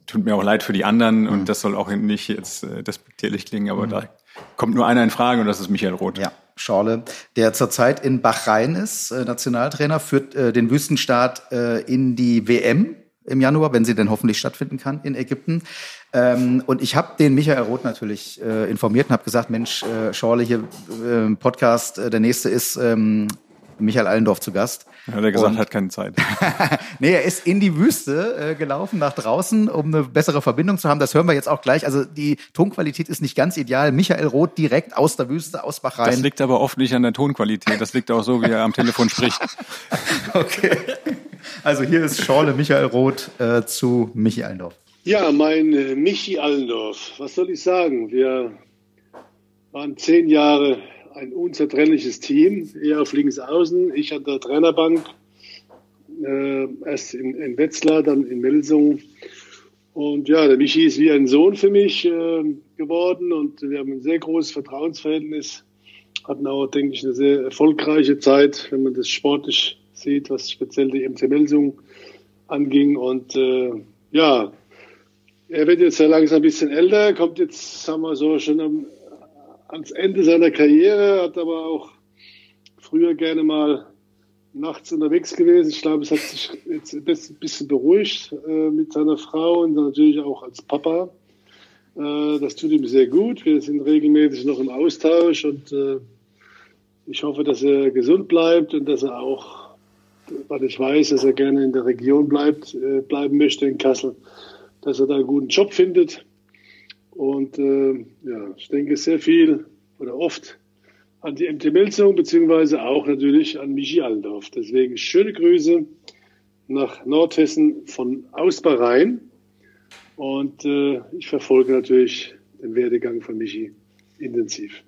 Tut mir auch leid für die anderen und mhm. das soll auch nicht jetzt äh, despektierlich klingen, aber mhm. da kommt nur einer in Frage und das ist Michael Roth.
Ja, Schorle, der zurzeit in Bahrain ist, äh, Nationaltrainer, führt äh, den Wüstenstaat äh, in die WM im Januar, wenn sie denn hoffentlich stattfinden kann in Ägypten. Ähm, und ich habe den Michael Roth natürlich äh, informiert und habe gesagt, Mensch, äh, Schorle hier äh, Podcast, äh, der nächste ist ähm, Michael Allendorf zu Gast.
Hat er gesagt, und, hat keine Zeit.
nee, er ist in die Wüste äh, gelaufen, nach draußen, um eine bessere Verbindung zu haben. Das hören wir jetzt auch gleich. Also die Tonqualität ist nicht ganz ideal. Michael Roth direkt aus der Wüste, aus Bachrhein.
Das liegt aber oft nicht an der Tonqualität. Das liegt auch so, wie er am Telefon spricht.
okay. Also hier ist Schorle Michael Roth äh, zu Michi Allendorf.
Ja, mein äh, Michi Allendorf. Was soll ich sagen? Wir waren zehn Jahre ein unzertrennliches Team, eher auf links außen. Ich an der Trainerbank, äh, erst in, in, Wetzlar, dann in Melsung. Und ja, der Michi ist wie ein Sohn für mich äh, geworden und wir haben ein sehr großes Vertrauensverhältnis. Hatten auch, denke ich, eine sehr erfolgreiche Zeit, wenn man das sportlich sieht, was speziell die MC Melsung anging. Und äh, ja, er wird jetzt ja langsam ein bisschen älter, kommt jetzt, sagen wir so, schon am, ans Ende seiner Karriere, hat aber auch früher gerne mal nachts unterwegs gewesen. Ich glaube, es hat sich jetzt ein bisschen beruhigt äh, mit seiner Frau und natürlich auch als Papa. Äh, das tut ihm sehr gut. Wir sind regelmäßig noch im Austausch und äh, ich hoffe, dass er gesund bleibt und dass er auch, weil ich weiß, dass er gerne in der Region bleibt, äh, bleiben möchte in Kassel, dass er da einen guten Job findet. Und äh, ja, ich denke sehr viel oder oft an die MT Melzung, beziehungsweise auch natürlich an Michi Allendorf. Deswegen schöne Grüße nach Nordhessen von Ausbahrain. Und äh, ich verfolge natürlich den Werdegang von Michi intensiv.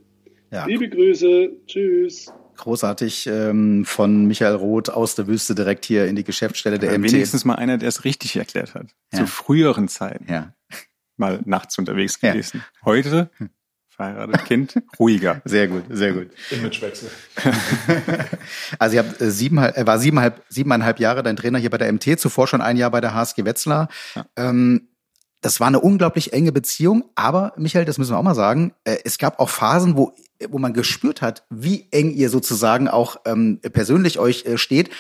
Ja. Liebe Grüße, tschüss.
Großartig ähm, von Michael Roth aus der Wüste direkt hier in die Geschäftsstelle der ja, MT.
Wenigstens mal einer, der es richtig erklärt hat. Ja. Zu früheren Zeiten.
Ja
mal nachts unterwegs gewesen. Ja. Heute verheiratet Kind, ruhiger.
Sehr gut, sehr gut.
Imagewechsel.
also ihr habt äh, sieben, äh, war siebeneinhalb, siebeneinhalb Jahre dein Trainer hier bei der MT, zuvor schon ein Jahr bei der HSG Wetzlar. Ja. Ähm, das war eine unglaublich enge Beziehung, aber Michael, das müssen wir auch mal sagen, äh, es gab auch Phasen, wo wo man gespürt hat, wie eng ihr sozusagen auch ähm, persönlich euch äh, steht.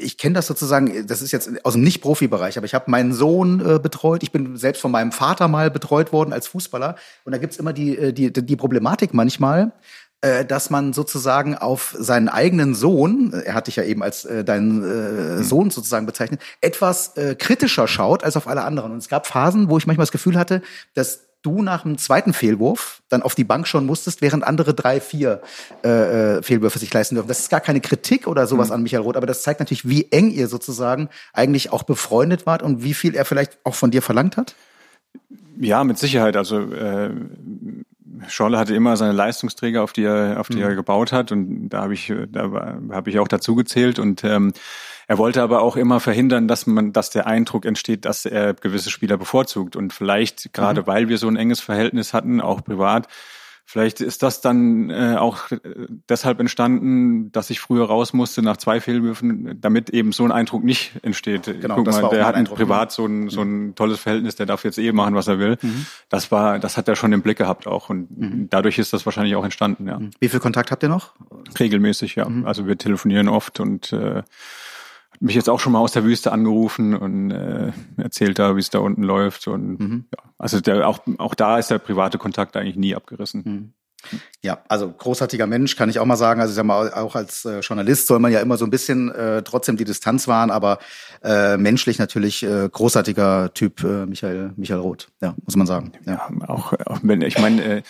Ich kenne das sozusagen, das ist jetzt aus dem Nicht-Profi-Bereich, aber ich habe meinen Sohn äh, betreut. Ich bin selbst von meinem Vater mal betreut worden als Fußballer. Und da gibt's immer die, äh, die, die Problematik manchmal, äh, dass man sozusagen auf seinen eigenen Sohn, er hat dich ja eben als äh, deinen äh, mhm. Sohn sozusagen bezeichnet, etwas äh, kritischer schaut als auf alle anderen. Und es gab Phasen, wo ich manchmal das Gefühl hatte, dass du nach dem zweiten Fehlwurf dann auf die Bank schon musstest, während andere drei, vier äh, äh Fehlwürfe sich leisten dürfen. Das ist gar keine Kritik oder sowas mhm. an Michael Roth, aber das zeigt natürlich, wie eng ihr sozusagen eigentlich auch befreundet wart und wie viel er vielleicht auch von dir verlangt hat.
Ja, mit Sicherheit. Also äh, Schorle hatte immer seine Leistungsträger, auf die er, auf die mhm. er gebaut hat, und da habe ich, da habe ich auch dazu gezählt. Und ähm, er wollte aber auch immer verhindern, dass man, dass der Eindruck entsteht, dass er gewisse Spieler bevorzugt. Und vielleicht gerade, mhm. weil wir so ein enges Verhältnis hatten, auch privat, Vielleicht ist das dann äh, auch äh, deshalb entstanden, dass ich früher raus musste nach zwei Fehlwürfen, damit eben so ein Eindruck nicht entsteht.
Genau,
Guck
das
mal, der hat ein privat so ein, so ein tolles Verhältnis, der darf jetzt eh machen, was er will.
Mhm.
Das war, das hat er schon im Blick gehabt auch und dadurch ist das wahrscheinlich auch entstanden, ja.
Wie viel Kontakt habt ihr noch?
Regelmäßig, ja.
Mhm.
Also wir telefonieren oft und äh, mich jetzt auch schon mal aus der Wüste angerufen und äh, erzählt da, wie es da unten läuft. Und
Mhm.
ja, also der, auch, auch da ist der private Kontakt eigentlich nie abgerissen.
Mhm. Ja, also großartiger Mensch, kann ich auch mal sagen. Also ich sag mal, auch als äh, Journalist soll man ja immer so ein bisschen äh, trotzdem die Distanz wahren, aber äh, menschlich natürlich äh, großartiger Typ, äh, Michael, Michael Roth, ja, muss man sagen. Ja.
Auch, auch wenn ich meine, äh,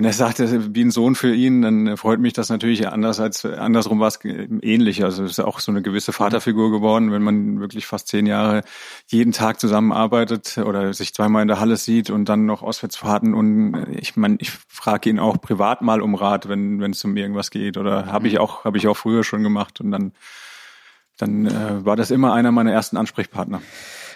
wenn er sagt, wie ein Sohn für ihn, dann freut mich das natürlich anders als andersrum war es ähnlich. Also es ist auch so eine gewisse Vaterfigur geworden, wenn man wirklich fast zehn Jahre jeden Tag zusammenarbeitet oder sich zweimal in der Halle sieht und dann noch Auswärtsfahrten und ich meine, ich frage ihn auch privat mal um Rat, wenn wenn es um irgendwas geht oder habe ich auch habe ich auch früher schon gemacht und dann dann äh, war das immer einer meiner ersten Ansprechpartner.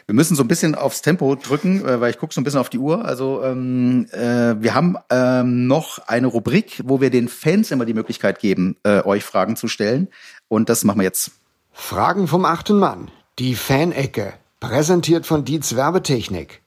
Wir müssen so ein bisschen aufs Tempo drücken, äh, weil ich gucke so ein bisschen auf die Uhr. Also ähm, äh, wir haben ähm, noch eine Rubrik, wo wir den Fans immer die Möglichkeit geben, äh, euch Fragen zu stellen. Und das machen wir jetzt.
Fragen vom achten Mann. Die Fanecke. Präsentiert von Dietz Werbetechnik.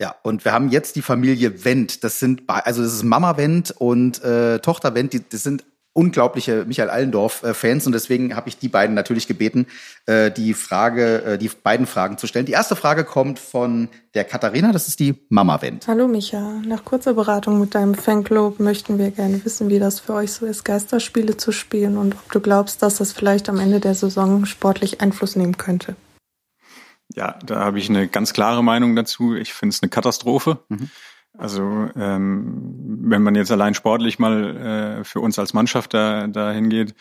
Ja, und wir haben jetzt die Familie Wendt. Das sind, also das ist Mama Wendt und äh, Tochter Wendt. Die, das sind unglaubliche Michael Allendorf-Fans und deswegen habe ich die beiden natürlich gebeten, äh, die Frage, äh, die beiden Fragen zu stellen. Die erste Frage kommt von der Katharina. Das ist die Mama Wendt.
Hallo Micha, nach kurzer Beratung mit deinem Fanclub möchten wir gerne wissen, wie das für euch so ist, Geisterspiele zu spielen und ob du glaubst, dass das vielleicht am Ende der Saison sportlich Einfluss nehmen könnte.
Ja, da habe ich eine ganz klare Meinung dazu. Ich finde es eine Katastrophe. Also ähm, wenn man jetzt allein sportlich mal äh, für uns als Mannschaft da, da hingeht,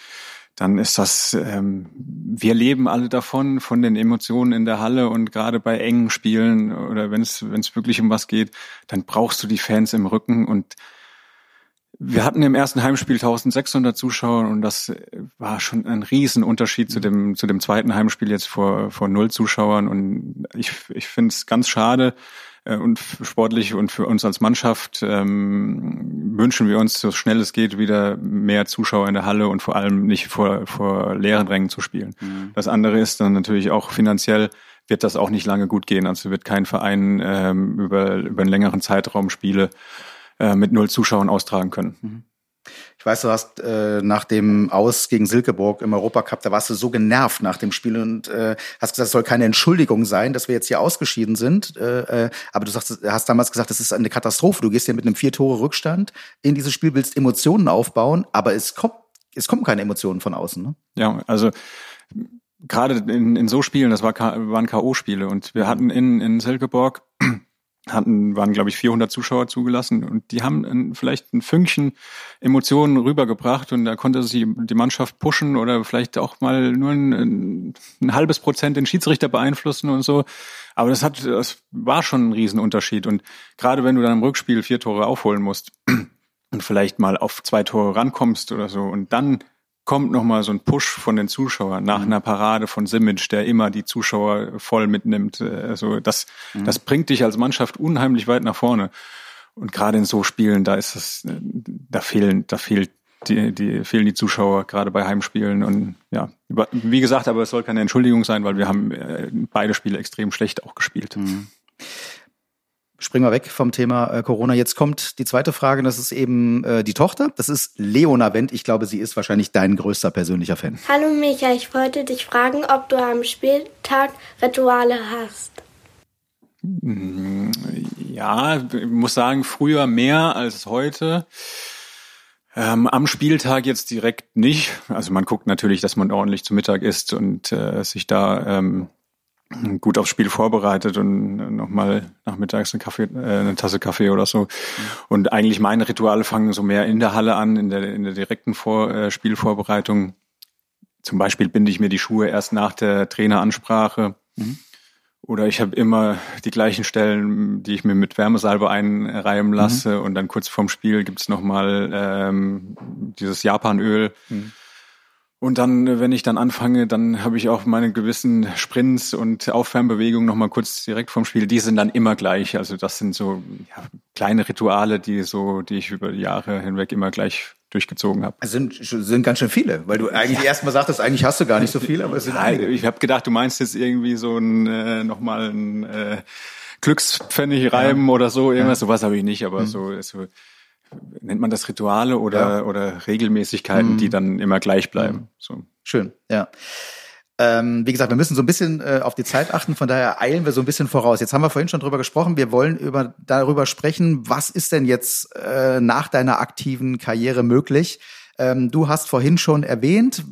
dann ist das, ähm, wir leben alle davon, von den Emotionen in der Halle und gerade bei engen Spielen oder wenn es wirklich um was geht, dann brauchst du die Fans im Rücken und wir hatten im ersten Heimspiel 1600 Zuschauer und das war schon ein Riesenunterschied zu dem, zu dem zweiten Heimspiel jetzt vor, vor null Zuschauern und ich, ich finde es ganz schade äh, und sportlich und für uns als Mannschaft ähm, wünschen wir uns so schnell es geht wieder mehr Zuschauer in der Halle und vor allem nicht vor, vor leeren Rängen zu spielen. Das andere ist dann natürlich auch finanziell wird das auch nicht lange gut gehen. Also wird kein Verein ähm, über, über einen längeren Zeitraum Spiele äh, mit null Zuschauern austragen können.
Ich weiß, du hast äh, nach dem Aus gegen Silkeborg im Europacup, da warst du so genervt nach dem Spiel und äh, hast gesagt, es soll keine Entschuldigung sein, dass wir jetzt hier ausgeschieden sind. Äh, äh, aber du sagst, hast damals gesagt, das ist eine Katastrophe. Du gehst hier mit einem vier Tore Rückstand in dieses Spiel, willst Emotionen aufbauen, aber es kommt, es kommen keine Emotionen von außen. Ne?
Ja, also gerade in, in so Spielen, das war, waren K.O.-Spiele und wir hatten in, in Silkeborg hatten, waren, glaube ich, 400 Zuschauer zugelassen und die haben ein, vielleicht ein Fünkchen Emotionen rübergebracht und da konnte sie die Mannschaft pushen oder vielleicht auch mal nur ein, ein, ein halbes Prozent den Schiedsrichter beeinflussen und so. Aber das hat, das war schon ein Riesenunterschied und gerade wenn du dann im Rückspiel vier Tore aufholen musst und vielleicht mal auf zwei Tore rankommst oder so und dann kommt noch mal so ein Push von den Zuschauern nach einer Parade von Simic, der immer die Zuschauer voll mitnimmt. Also das, das bringt dich als Mannschaft unheimlich weit nach vorne. Und gerade in so Spielen, da ist es, da fehlen, da fehlt die, die fehlen die Zuschauer gerade bei Heimspielen und ja, wie gesagt, aber es soll keine Entschuldigung sein, weil wir haben äh, beide Spiele extrem schlecht auch gespielt.
Springen wir weg vom Thema äh, Corona. Jetzt kommt die zweite Frage, das ist eben äh, die Tochter. Das ist Leona Wendt. Ich glaube, sie ist wahrscheinlich dein größter persönlicher Fan.
Hallo Micha, ich wollte dich fragen, ob du am Spieltag Rituale hast.
Mm, Ja, ich muss sagen, früher mehr als heute. Ähm, am Spieltag jetzt direkt nicht. Also man guckt natürlich, dass man ordentlich zu Mittag isst und äh, sich da ähm, gut aufs Spiel vorbereitet und nochmal nachmittags eine, Kaffee, äh, eine Tasse Kaffee oder so. Und eigentlich meine Rituale fangen so mehr in der Halle an, in der, in der direkten Vor äh, Spielvorbereitung. Zum Beispiel binde ich mir die Schuhe erst nach der Traineransprache. Oder ich habe immer die gleichen Stellen, die ich mir mit Wärmesalbe einreiben lasse. Und dann kurz vorm Spiel gibt's noch nochmal ähm, dieses Japanöl. Und dann, wenn ich dann anfange, dann habe ich auch meine gewissen Sprints und Aufwärmbewegungen nochmal kurz direkt vom Spiel. Die sind dann immer gleich. Also das sind so ja, kleine Rituale, die so, die ich über die Jahre hinweg immer gleich durchgezogen habe.
Es sind, sind ganz schön viele, weil du eigentlich ja. erstmal sagtest, eigentlich hast du gar nicht so viel, aber es sind
ja, einige. Ich habe gedacht, du meinst jetzt irgendwie so ein äh, nochmal ein äh, Glückspfennig reiben ja. oder so, irgendwas, sowas habe ich nicht, aber mhm. so, so nennt man das Rituale oder, ja. oder Regelmäßigkeiten, mhm. die dann immer gleich bleiben. Mhm. So.
Schön, ja. Ähm, wie gesagt, wir müssen so ein bisschen äh, auf die Zeit achten, von daher eilen wir so ein bisschen voraus. Jetzt haben wir vorhin schon drüber gesprochen, wir wollen über, darüber sprechen, was ist denn jetzt äh, nach deiner aktiven Karriere möglich? Ähm, du hast vorhin schon erwähnt,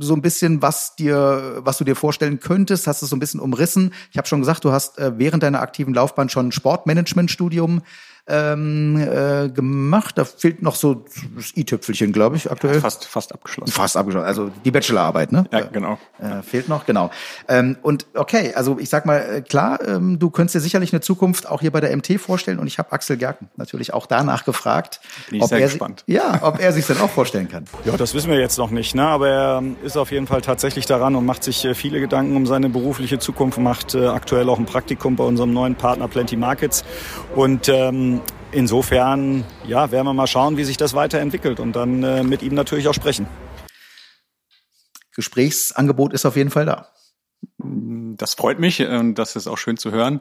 so ein bisschen, was dir, was du dir vorstellen könntest, hast es so ein bisschen umrissen. Ich habe schon gesagt, du hast äh, während deiner aktiven Laufbahn schon ein Sportmanagement-Studium ähm, äh, gemacht. Da fehlt noch so das i-Tüpfelchen, glaube ich, aktuell.
Fast, fast abgeschlossen.
Fast abgeschlossen. Also die Bachelorarbeit, ne?
Ja, genau.
Äh, fehlt noch, genau. Ähm, und okay, also ich sag mal, äh, klar, ähm, du könntest dir sicherlich eine Zukunft auch hier bei der MT vorstellen. Und ich habe Axel Gerken natürlich auch danach gefragt,
Bin ich ob sehr
er
gespannt.
ja, ob er sich dann auch vorstellen kann.
Ja, das wissen wir jetzt noch nicht, ne? Aber er ist auf jeden Fall tatsächlich daran und macht sich äh, viele Gedanken um seine berufliche Zukunft, macht äh, aktuell auch ein Praktikum bei unserem neuen Partner Plenty Markets und ähm, insofern, ja, werden wir mal schauen, wie sich das weiterentwickelt und dann äh, mit ihm natürlich auch sprechen.
Gesprächsangebot ist auf jeden Fall da.
Das freut mich und das ist auch schön zu hören.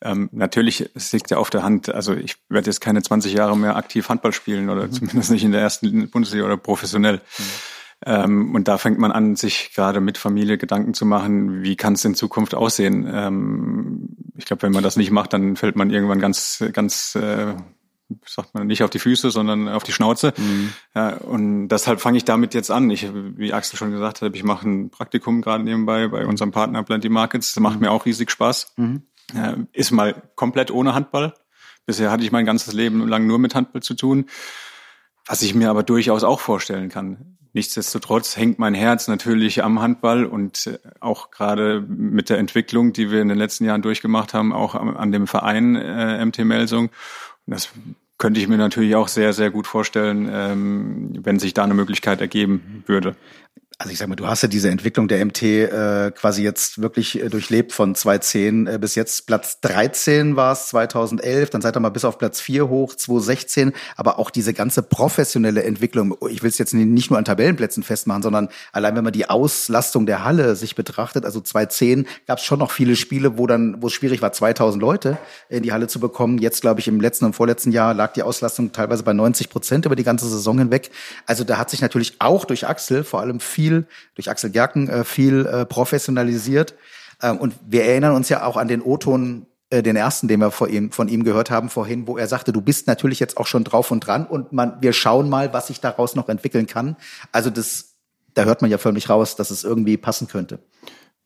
Ähm, natürlich es liegt ja auf der Hand, also ich werde jetzt keine 20 Jahre mehr aktiv Handball spielen oder mhm. zumindest nicht in der ersten Bundesliga oder professionell. Mhm. Ähm, und da fängt man an, sich gerade mit Familie Gedanken zu machen, wie kann es in Zukunft aussehen. Ähm, ich glaube, wenn man das nicht macht, dann fällt man irgendwann ganz, ganz, äh, sagt man nicht auf die Füße, sondern auf die Schnauze. Mhm. Ja, und deshalb fange ich damit jetzt an. Ich, wie Axel schon gesagt hat, ich mache ein Praktikum gerade nebenbei bei unserem Partner Plenty Markets. Das macht mhm. mir auch riesig Spaß. Mhm. Ja, ist mal komplett ohne Handball. Bisher hatte ich mein ganzes Leben lang nur mit Handball zu tun. Was ich mir aber durchaus auch vorstellen kann. Nichtsdestotrotz hängt mein Herz natürlich am Handball und äh, auch gerade mit der Entwicklung, die wir in den letzten Jahren durchgemacht haben, auch an dem Verein äh, MT Melsung. das könnte ich mir natürlich auch sehr, sehr gut vorstellen, ähm, wenn sich da eine Möglichkeit ergeben würde
also ich sag mal, du hast ja diese Entwicklung der MT äh, quasi jetzt wirklich äh, durchlebt von 2010 äh, bis jetzt Platz 13 war es 2011, dann seid ihr mal bis auf Platz 4 hoch 2016, aber auch diese ganze professionelle Entwicklung, ich will es jetzt nicht nur an Tabellenplätzen festmachen, sondern allein wenn man die Auslastung der Halle sich betrachtet, also 2010 gab es schon noch viele Spiele, wo dann wo es schwierig war 2000 Leute in die Halle zu bekommen. Jetzt glaube ich im letzten und vorletzten Jahr lag die Auslastung teilweise bei 90 Prozent über die ganze Saison hinweg. Also da hat sich natürlich auch durch Axel vor allem viel viel, durch Axel Gerken äh, viel äh, professionalisiert. Ähm, und wir erinnern uns ja auch an den O-Ton äh, den ersten, den wir von ihm gehört haben vorhin, wo er sagte, du bist natürlich jetzt auch schon drauf und dran und man, wir schauen mal, was sich daraus noch entwickeln kann. Also das, da hört man ja förmlich raus, dass es irgendwie passen könnte.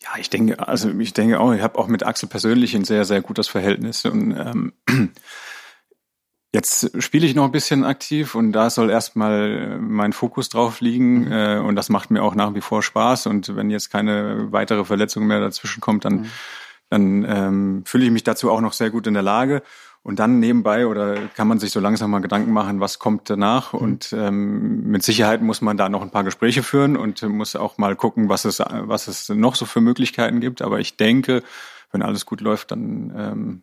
Ja, ich denke, also ich denke auch, ich habe auch mit Axel persönlich ein sehr, sehr gutes Verhältnis und ähm, Jetzt spiele ich noch ein bisschen aktiv und da soll erstmal mein Fokus drauf liegen mhm. äh, und das macht mir auch nach wie vor Spaß und wenn jetzt keine weitere Verletzung mehr dazwischen kommt, dann, mhm. dann ähm, fühle ich mich dazu auch noch sehr gut in der Lage und dann nebenbei oder kann man sich so langsam mal Gedanken machen, was kommt danach mhm. und ähm, mit Sicherheit muss man da noch ein paar Gespräche führen und muss auch mal gucken, was es, was es noch so für Möglichkeiten gibt, aber ich denke, wenn alles gut läuft, dann ähm,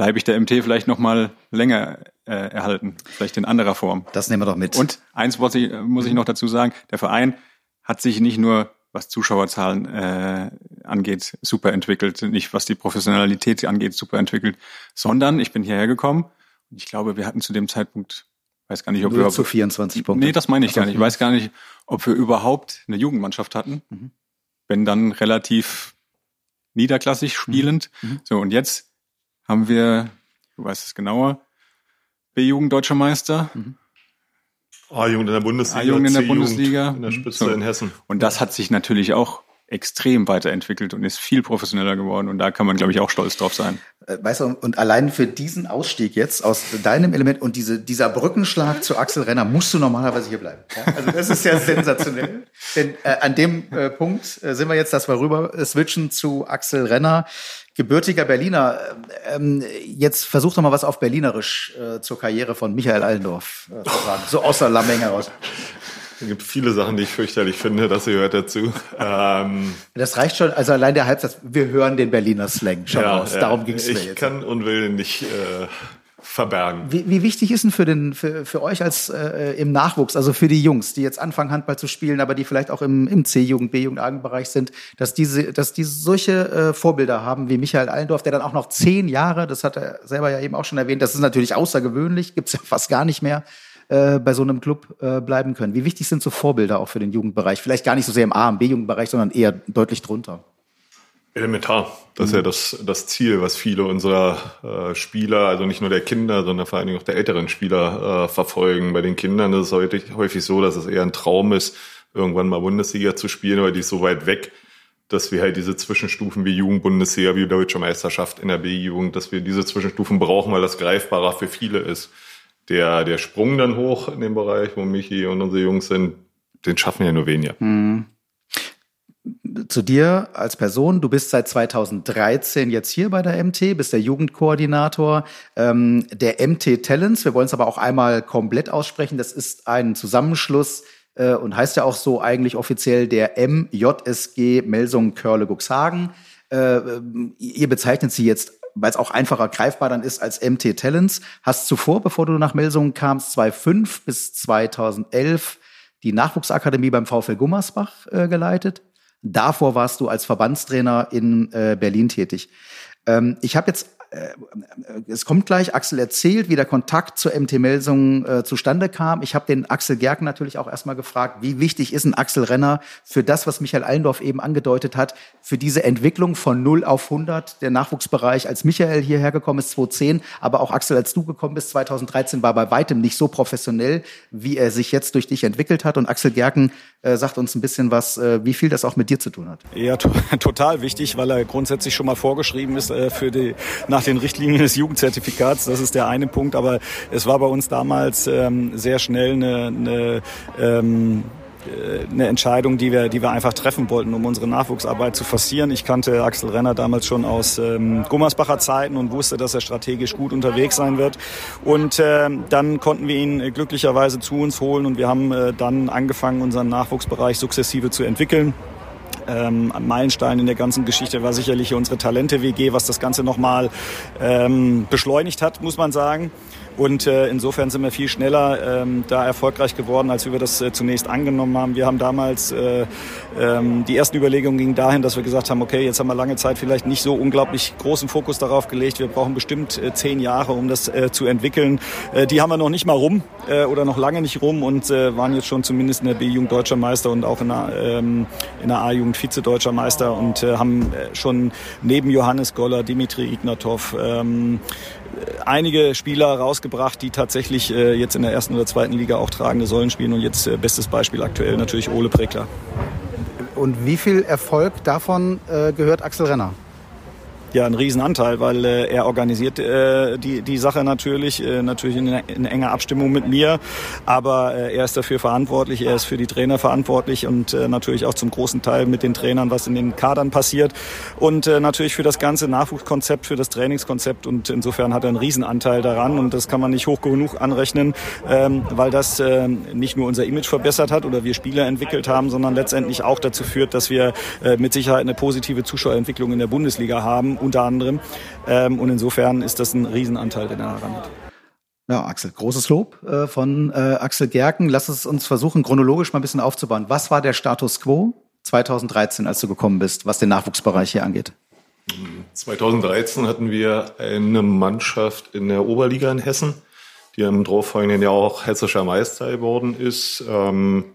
bleibe ich der MT vielleicht noch mal länger äh, erhalten, vielleicht in anderer Form.
Das nehmen wir doch mit.
Und eins muss ich, muss ich noch dazu sagen, der Verein hat sich nicht nur was Zuschauerzahlen äh, angeht, super entwickelt, nicht was die Professionalität angeht, super entwickelt, sondern ich bin hierher gekommen und ich glaube, wir hatten zu dem Zeitpunkt, weiß gar nicht, ob 0 wir
zu 24 Punkte.
Nee, das meine ich gar nicht. Ich weiß gar nicht, ob wir überhaupt eine Jugendmannschaft hatten. Mhm. Wenn dann relativ niederklassig spielend. Mhm. mhm. So und jetzt haben wir, du weißt es genauer, B-Jugend Deutscher Meister. Mhm.
A-Jugend in der Bundesliga.
A-Jugend in der Bundesliga.
In der Spitze so. in Hessen.
Und das hat sich natürlich auch extrem weiterentwickelt und ist viel professioneller geworden. Und da kann man, glaube ich, auch stolz drauf sein.
Äh, weißt du, und allein für diesen Ausstieg jetzt aus deinem Element und diese, dieser Brückenschlag zu Axel Renner musst du normalerweise hier bleiben. Ja? Also das ist ja sensationell. Denn äh, an dem äh, Punkt äh, sind wir jetzt, dass wir rüber switchen zu Axel Renner gebürtiger Berliner. Ähm, jetzt versuch doch mal was auf Berlinerisch äh, zur Karriere von Michael Allendorf äh, zu sagen. So aus der Lammeng heraus.
Es gibt viele Sachen, die ich fürchterlich finde, das gehört dazu. Ähm,
das reicht schon, also allein der Halbsatz, wir hören den Berliner Slang schon ja, raus. Darum ging es mir
jetzt. Ich kann und will nicht äh, verbergen.
Wie, wie wichtig ist denn für, den, für, für euch als äh, im Nachwuchs, also für die Jungs, die jetzt anfangen, Handball zu spielen, aber die vielleicht auch im, im C-Jugend, B-Jugend, A-Bereich sind, dass diese, dass die solche äh, Vorbilder haben wie Michael Allendorf, der dann auch noch zehn Jahre, das hat er selber ja eben auch schon erwähnt, das ist natürlich außergewöhnlich, gibt's ja fast gar nicht mehr, äh, bei so einem Club äh, bleiben können. Wie wichtig sind so Vorbilder auch für den Jugendbereich? Vielleicht gar nicht so sehr im A- und B-Jugendbereich, sondern eher deutlich drunter.
Elementar. Das ist ja das, das Ziel, was viele unserer äh, Spieler, also nicht nur der Kinder, sondern vor allen Dingen auch der älteren Spieler äh, verfolgen. Bei den Kindern ist es häufig, häufig so, dass es eher ein Traum ist, irgendwann mal Bundesliga zu spielen, aber die ist so weit weg, dass wir halt diese Zwischenstufen wie Jugendbundesliga, wie Deutsche Meisterschaft in der B-Jugend, dass wir diese Zwischenstufen brauchen, weil das greifbarer für viele ist. Der, der Sprung dann hoch in dem Bereich, wo Michi und unsere Jungs sind, den schaffen ja nur weniger.
Mhm zu dir als Person. Du bist seit 2013 jetzt hier bei der MT, bist der Jugendkoordinator ähm, der MT Talents. Wir wollen es aber auch einmal komplett aussprechen. Das ist ein Zusammenschluss äh, und heißt ja auch so eigentlich offiziell der MJSG Melsung Körle Guxhagen. Äh, ihr bezeichnet sie jetzt weil es auch einfacher greifbar dann ist als MT Talents. Hast zuvor, bevor du nach Melsungen kamst, 2005 bis 2011 die Nachwuchsakademie beim VfL Gummersbach äh, geleitet. Davor warst du als Verbandstrainer in äh, Berlin tätig. Ähm, ich habe jetzt es kommt gleich, Axel erzählt, wie der Kontakt zur MT Melsung äh, zustande kam. Ich habe den Axel Gerken natürlich auch erstmal gefragt, wie wichtig ist ein Axel Renner für das, was Michael Allendorf eben angedeutet hat, für diese Entwicklung von 0 auf 100, der Nachwuchsbereich, als Michael hierher gekommen ist, 2010, aber auch Axel, als du gekommen bist, 2013, war bei weitem nicht so professionell, wie er sich jetzt durch dich entwickelt hat. Und Axel Gerken äh, sagt uns ein bisschen was, äh, wie viel das auch mit dir zu tun hat.
Ja, total wichtig, weil er grundsätzlich schon mal vorgeschrieben ist äh, für die, nach den Richtlinien des Jugendzertifikats. Das ist der eine Punkt. Aber es war bei uns damals ähm, sehr schnell eine, eine ähm, eine Entscheidung, die wir, die wir einfach treffen wollten, um unsere Nachwuchsarbeit zu forcieren. Ich kannte Axel Renner damals schon aus ähm, Gummersbacher Zeiten und wusste, dass er strategisch gut unterwegs sein wird. Und äh, dann konnten wir ihn glücklicherweise zu uns holen und wir haben äh, dann angefangen, unseren Nachwuchsbereich sukzessive zu entwickeln. Ähm, ein Meilenstein in der ganzen Geschichte war sicherlich unsere Talente-WG, was das Ganze nochmal ähm, beschleunigt hat, muss man sagen. Und äh, insofern sind wir viel schneller ähm, da erfolgreich geworden, als wir das äh, zunächst angenommen haben. Wir haben damals, äh, ähm, die ersten Überlegungen gingen dahin, dass wir gesagt haben, okay, jetzt haben wir lange Zeit vielleicht nicht so unglaublich großen Fokus darauf gelegt. Wir brauchen bestimmt äh, zehn Jahre, um das äh, zu entwickeln. Äh, die haben wir noch nicht mal rum äh, oder noch lange nicht rum und äh, waren jetzt schon zumindest in der B-Jugend Deutscher Meister und auch in der, ähm, in der A-Jugend Vize-Deutscher Meister und äh, haben äh, schon neben Johannes Goller, Dimitri Ignatov, ähm, einige Spieler rausgebracht, die tatsächlich äh, jetzt in der ersten oder zweiten Liga auch tragende Säulen spielen. Und jetzt äh, bestes Beispiel aktuell natürlich Ole Prekler.
Und wie viel Erfolg davon äh, gehört Axel Renner?
Ja ein Riesenanteil, weil äh, er organisiert äh, die, die Sache natürlich, äh, natürlich in, in enger Abstimmung mit mir, aber äh, er ist dafür verantwortlich, er ist für die Trainer verantwortlich und äh, natürlich auch zum großen Teil mit den Trainern, was in den Kadern passiert. Und äh, natürlich für das ganze Nachwuchskonzept, für das Trainingskonzept. Und insofern hat er einen Riesenanteil daran. Und das kann man nicht hoch genug anrechnen, ähm, weil das äh, nicht nur unser Image verbessert hat oder wir Spieler entwickelt haben, sondern letztendlich auch dazu führt, dass wir äh, mit Sicherheit eine positive Zuschauerentwicklung in der Bundesliga haben unter anderem. Ähm, und insofern ist das ein Riesenanteil, den er daran hat.
Ja, Axel, großes Lob äh, von äh, Axel Gerken. Lass es uns versuchen, chronologisch mal ein bisschen aufzubauen. Was war der Status quo 2013, als du gekommen bist, was den Nachwuchsbereich hier angeht?
2013 hatten wir eine Mannschaft in der Oberliga in Hessen, die im darauffolgenden Jahr auch hessischer Meister geworden ist. Ähm,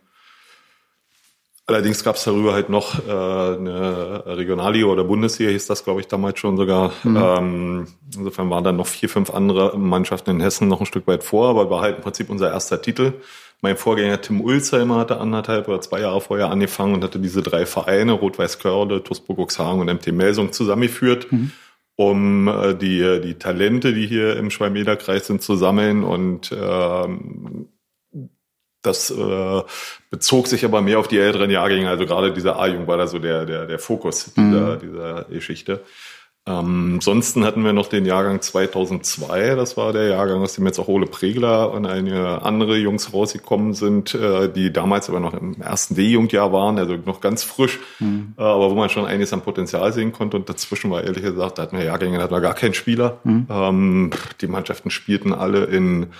Allerdings gab es darüber halt noch äh, eine Regionalliga oder Bundesliga, hieß das, glaube ich, damals schon sogar. Mhm. Ähm, insofern waren dann noch vier, fünf andere Mannschaften in Hessen noch ein Stück weit vor, aber war halt im Prinzip unser erster Titel. Mein Vorgänger Tim Ulzheimer hatte anderthalb oder zwei Jahre vorher angefangen und hatte diese drei Vereine, Rot-Weiß Körde, TuSburg Uxhagen und MT Melsung zusammengeführt. Mhm um äh, die, die Talente, die hier im Schwalm-Eder-Kreis sind, zu sammeln und ähm, das äh, bezog sich aber mehr auf die älteren Jahrgänge, also gerade dieser A-Jung war da so der, der, der Fokus dieser, mhm. dieser Geschichte. Ähm, ansonsten hatten wir noch den Jahrgang 2002, das war der Jahrgang, aus dem jetzt auch Ole Pregler und einige andere Jungs rausgekommen sind, äh, die damals aber noch im ersten D-Jugendjahr waren, also noch ganz frisch, mhm. äh, aber wo man schon einiges an Potenzial sehen konnte. Und dazwischen war ehrlich gesagt, da hatten wir Jahrgänge, da hatten wir gar keinen Spieler. Mhm. Ähm, die Mannschaften spielten alle in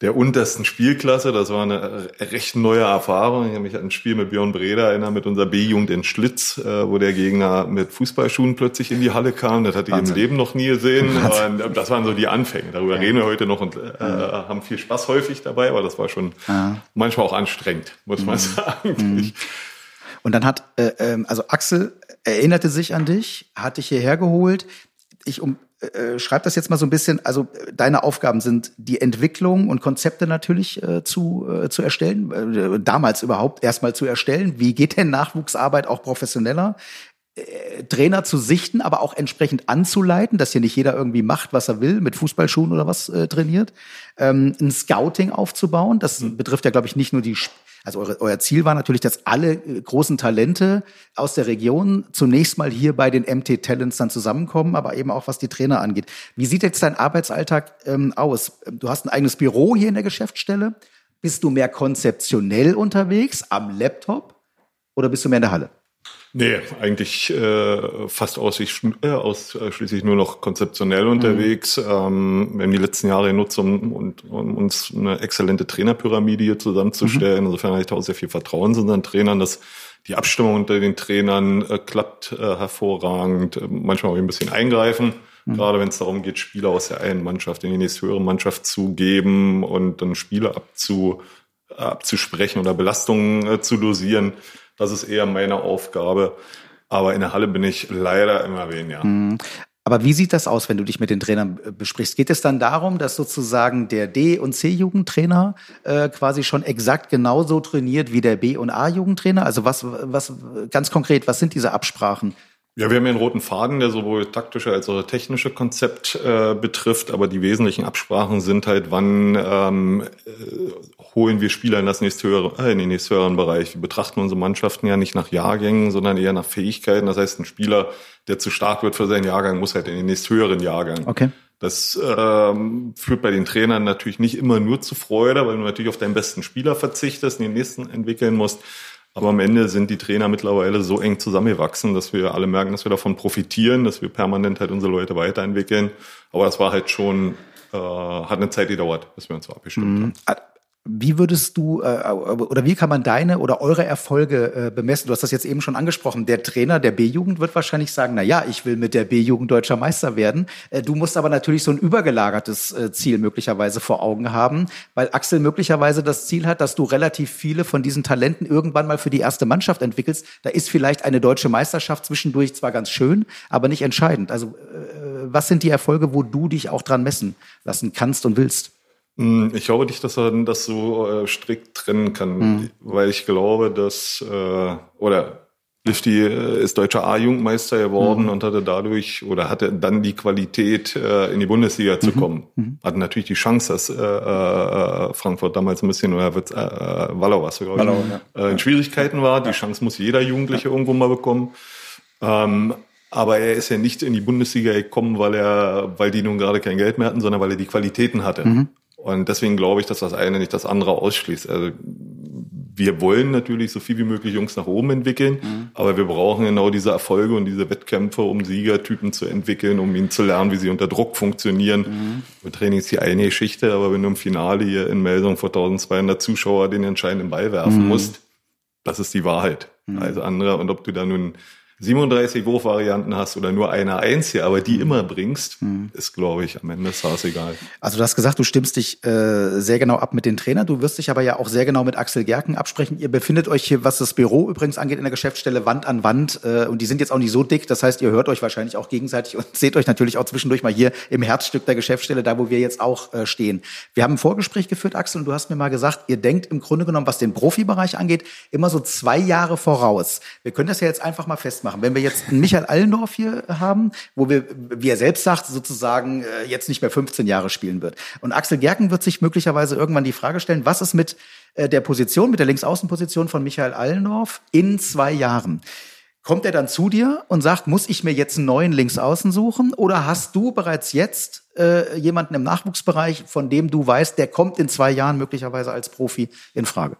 der untersten Spielklasse. Das war eine recht neue Erfahrung. Ich habe mich an ein Spiel mit Björn Breda erinnert, mit unserer B-Jugend in Schlitz, äh, wo der Gegner mit Fußballschuhen plötzlich in die Halle kam. Das hatte ich im Leben noch nie gesehen. Und das waren so die Anfänge. Darüber ja. reden wir heute noch und äh, haben viel Spaß häufig dabei, aber das war schon ja. manchmal auch anstrengend, muss man mhm. sagen. Mhm.
Und dann hat, äh, ähm, also Axel erinnerte sich an dich, hat dich hierher geholt. Ich um, äh, schreib das jetzt mal so ein bisschen. Also deine Aufgaben sind die Entwicklung und Konzepte natürlich äh, zu, äh, zu erstellen, äh, damals überhaupt erstmal zu erstellen. Wie geht denn Nachwuchsarbeit auch professioneller? Äh, Trainer zu sichten, aber auch entsprechend anzuleiten, dass hier nicht jeder irgendwie macht, was er will, mit Fußballschuhen oder was äh, trainiert. Ähm, ein Scouting aufzubauen, das mhm. betrifft ja, glaube ich, nicht nur die also eure, euer Ziel war natürlich, dass alle äh, großen Talente aus der Region zunächst mal hier bei den MT Talents dann zusammenkommen, aber eben auch was die Trainer angeht. Wie sieht jetzt dein Arbeitsalltag ähm, aus? Du hast ein eigenes Büro hier in der Geschäftsstelle. Bist du mehr konzeptionell unterwegs am Laptop oder bist du mehr in der Halle?
Nee, eigentlich äh, fast ausschließlich, äh, ausschließlich nur noch konzeptionell mhm. unterwegs. Ähm, wir haben die letzten Jahre genutzt, um, um, um uns eine exzellente Trainerpyramide hier zusammenzustellen. Mhm. Insofern habe ich da auch sehr viel Vertrauen zu unseren Trainern, dass die Abstimmung unter den Trainern äh, klappt äh, hervorragend. Äh, manchmal auch ein bisschen eingreifen, mhm. gerade wenn es darum geht, Spieler aus der einen Mannschaft in die nächste höhere Mannschaft zu geben und dann Spieler abzu, abzusprechen oder Belastungen äh, zu dosieren. Das ist eher meine Aufgabe. Aber in der Halle bin ich leider immer weniger. Mhm.
Aber wie sieht das aus, wenn du dich mit den Trainern besprichst? Geht es dann darum, dass sozusagen der D- und C-Jugendtrainer äh, quasi schon exakt genauso trainiert wie der B- und A-Jugendtrainer? Also was, was ganz konkret, was sind diese Absprachen?
Ja, wir haben ja einen roten Faden, der sowohl taktische als auch technische Konzept äh, betrifft, aber die wesentlichen Absprachen sind halt, wann ähm, äh, holen wir Spieler in, das nächsthöhere, äh, in den nächsthöheren Bereich. Wir betrachten unsere Mannschaften ja nicht nach Jahrgängen, sondern eher nach Fähigkeiten. Das heißt, ein Spieler, der zu stark wird für seinen Jahrgang, muss halt in den nächsthöheren Jahrgang.
Okay.
Das ähm, führt bei den Trainern natürlich nicht immer nur zu Freude, weil du natürlich auf deinen besten Spieler verzichtest, den nächsten entwickeln musst. Aber am Ende sind die Trainer mittlerweile so eng zusammengewachsen, dass wir alle merken, dass wir davon profitieren, dass wir permanent halt unsere Leute weiterentwickeln. Aber das war halt schon, äh, hat eine Zeit gedauert, bis wir uns so abgestimmt mhm. haben.
Wie würdest du äh, oder wie kann man deine oder eure Erfolge äh, bemessen? Du hast das jetzt eben schon angesprochen. Der Trainer der B-Jugend wird wahrscheinlich sagen, na ja, ich will mit der B-Jugend deutscher Meister werden. Äh, du musst aber natürlich so ein übergelagertes äh, Ziel möglicherweise vor Augen haben, weil Axel möglicherweise das Ziel hat, dass du relativ viele von diesen Talenten irgendwann mal für die erste Mannschaft entwickelst. Da ist vielleicht eine deutsche Meisterschaft zwischendurch zwar ganz schön, aber nicht entscheidend. Also äh, was sind die Erfolge, wo du dich auch dran messen lassen kannst und willst?
Hm, ich glaube nicht, dass man das so äh, strikt trennen kann, mhm. weil ich glaube, dass äh, oder Lifty äh, ist deutscher A-Jugendmeister geworden mhm. und hatte dadurch oder hatte dann die Qualität, äh, in die Bundesliga zu mhm. kommen. Mhm. Hatte natürlich die Chance, dass äh, äh, Frankfurt damals ein bisschen oder wird, äh, Wallau was glaube ich, Wallau, ja. äh, in Schwierigkeiten war. Die Chance muss jeder Jugendliche ja. irgendwo mal bekommen. Ähm, aber er ist ja nicht in die Bundesliga gekommen, weil er, weil die nun gerade kein Geld mehr hatten, sondern weil er die Qualitäten hatte. Mhm. Und deswegen glaube ich, dass das eine nicht das andere ausschließt. Also wir wollen natürlich so viel wie möglich Jungs nach oben entwickeln, mhm. aber wir brauchen genau diese Erfolge und diese Wettkämpfe, um Siegertypen zu entwickeln, um ihnen zu lernen, wie sie unter Druck funktionieren. Mhm. Wir Training ist die eine Geschichte, aber wenn du im Finale hier in Melsung vor 1200 Zuschauer den entscheidenden Ball werfen mhm. musst, das ist die Wahrheit. Mhm. Also andere, und ob du da nun 37 Wurfvarianten hast oder nur eine einzige, aber die immer bringst, mhm. ist, glaube ich, am Ende Stars egal.
Also du hast gesagt, du stimmst dich äh, sehr genau ab mit den Trainern. Du wirst dich aber ja auch sehr genau mit Axel Gerken absprechen. Ihr befindet euch hier, was das Büro übrigens angeht, in der Geschäftsstelle Wand an Wand. Äh, und die sind jetzt auch nicht so dick. Das heißt, ihr hört euch wahrscheinlich auch gegenseitig und seht euch natürlich auch zwischendurch mal hier im Herzstück der Geschäftsstelle, da wo wir jetzt auch äh, stehen. Wir haben ein Vorgespräch geführt, Axel, und du hast mir mal gesagt, ihr denkt im Grunde genommen, was den Profibereich angeht, immer so zwei Jahre voraus. Wir können das ja jetzt einfach mal festmachen. Wenn wir jetzt einen Michael Allendorf hier haben, wo wir, wie er selbst sagt, sozusagen äh, jetzt nicht mehr 15 Jahre spielen wird. Und Axel Gerken wird sich möglicherweise irgendwann die Frage stellen, was ist mit äh, der Position, mit der Linksaußenposition von Michael Allendorf in zwei Jahren? kommt er dann zu dir und sagt, muss ich mir jetzt einen neuen Linksaußen suchen? Oder hast du bereits jetzt äh, jemanden im Nachwuchsbereich, von dem du weißt, der kommt in zwei Jahren möglicherweise als Profi in Frage?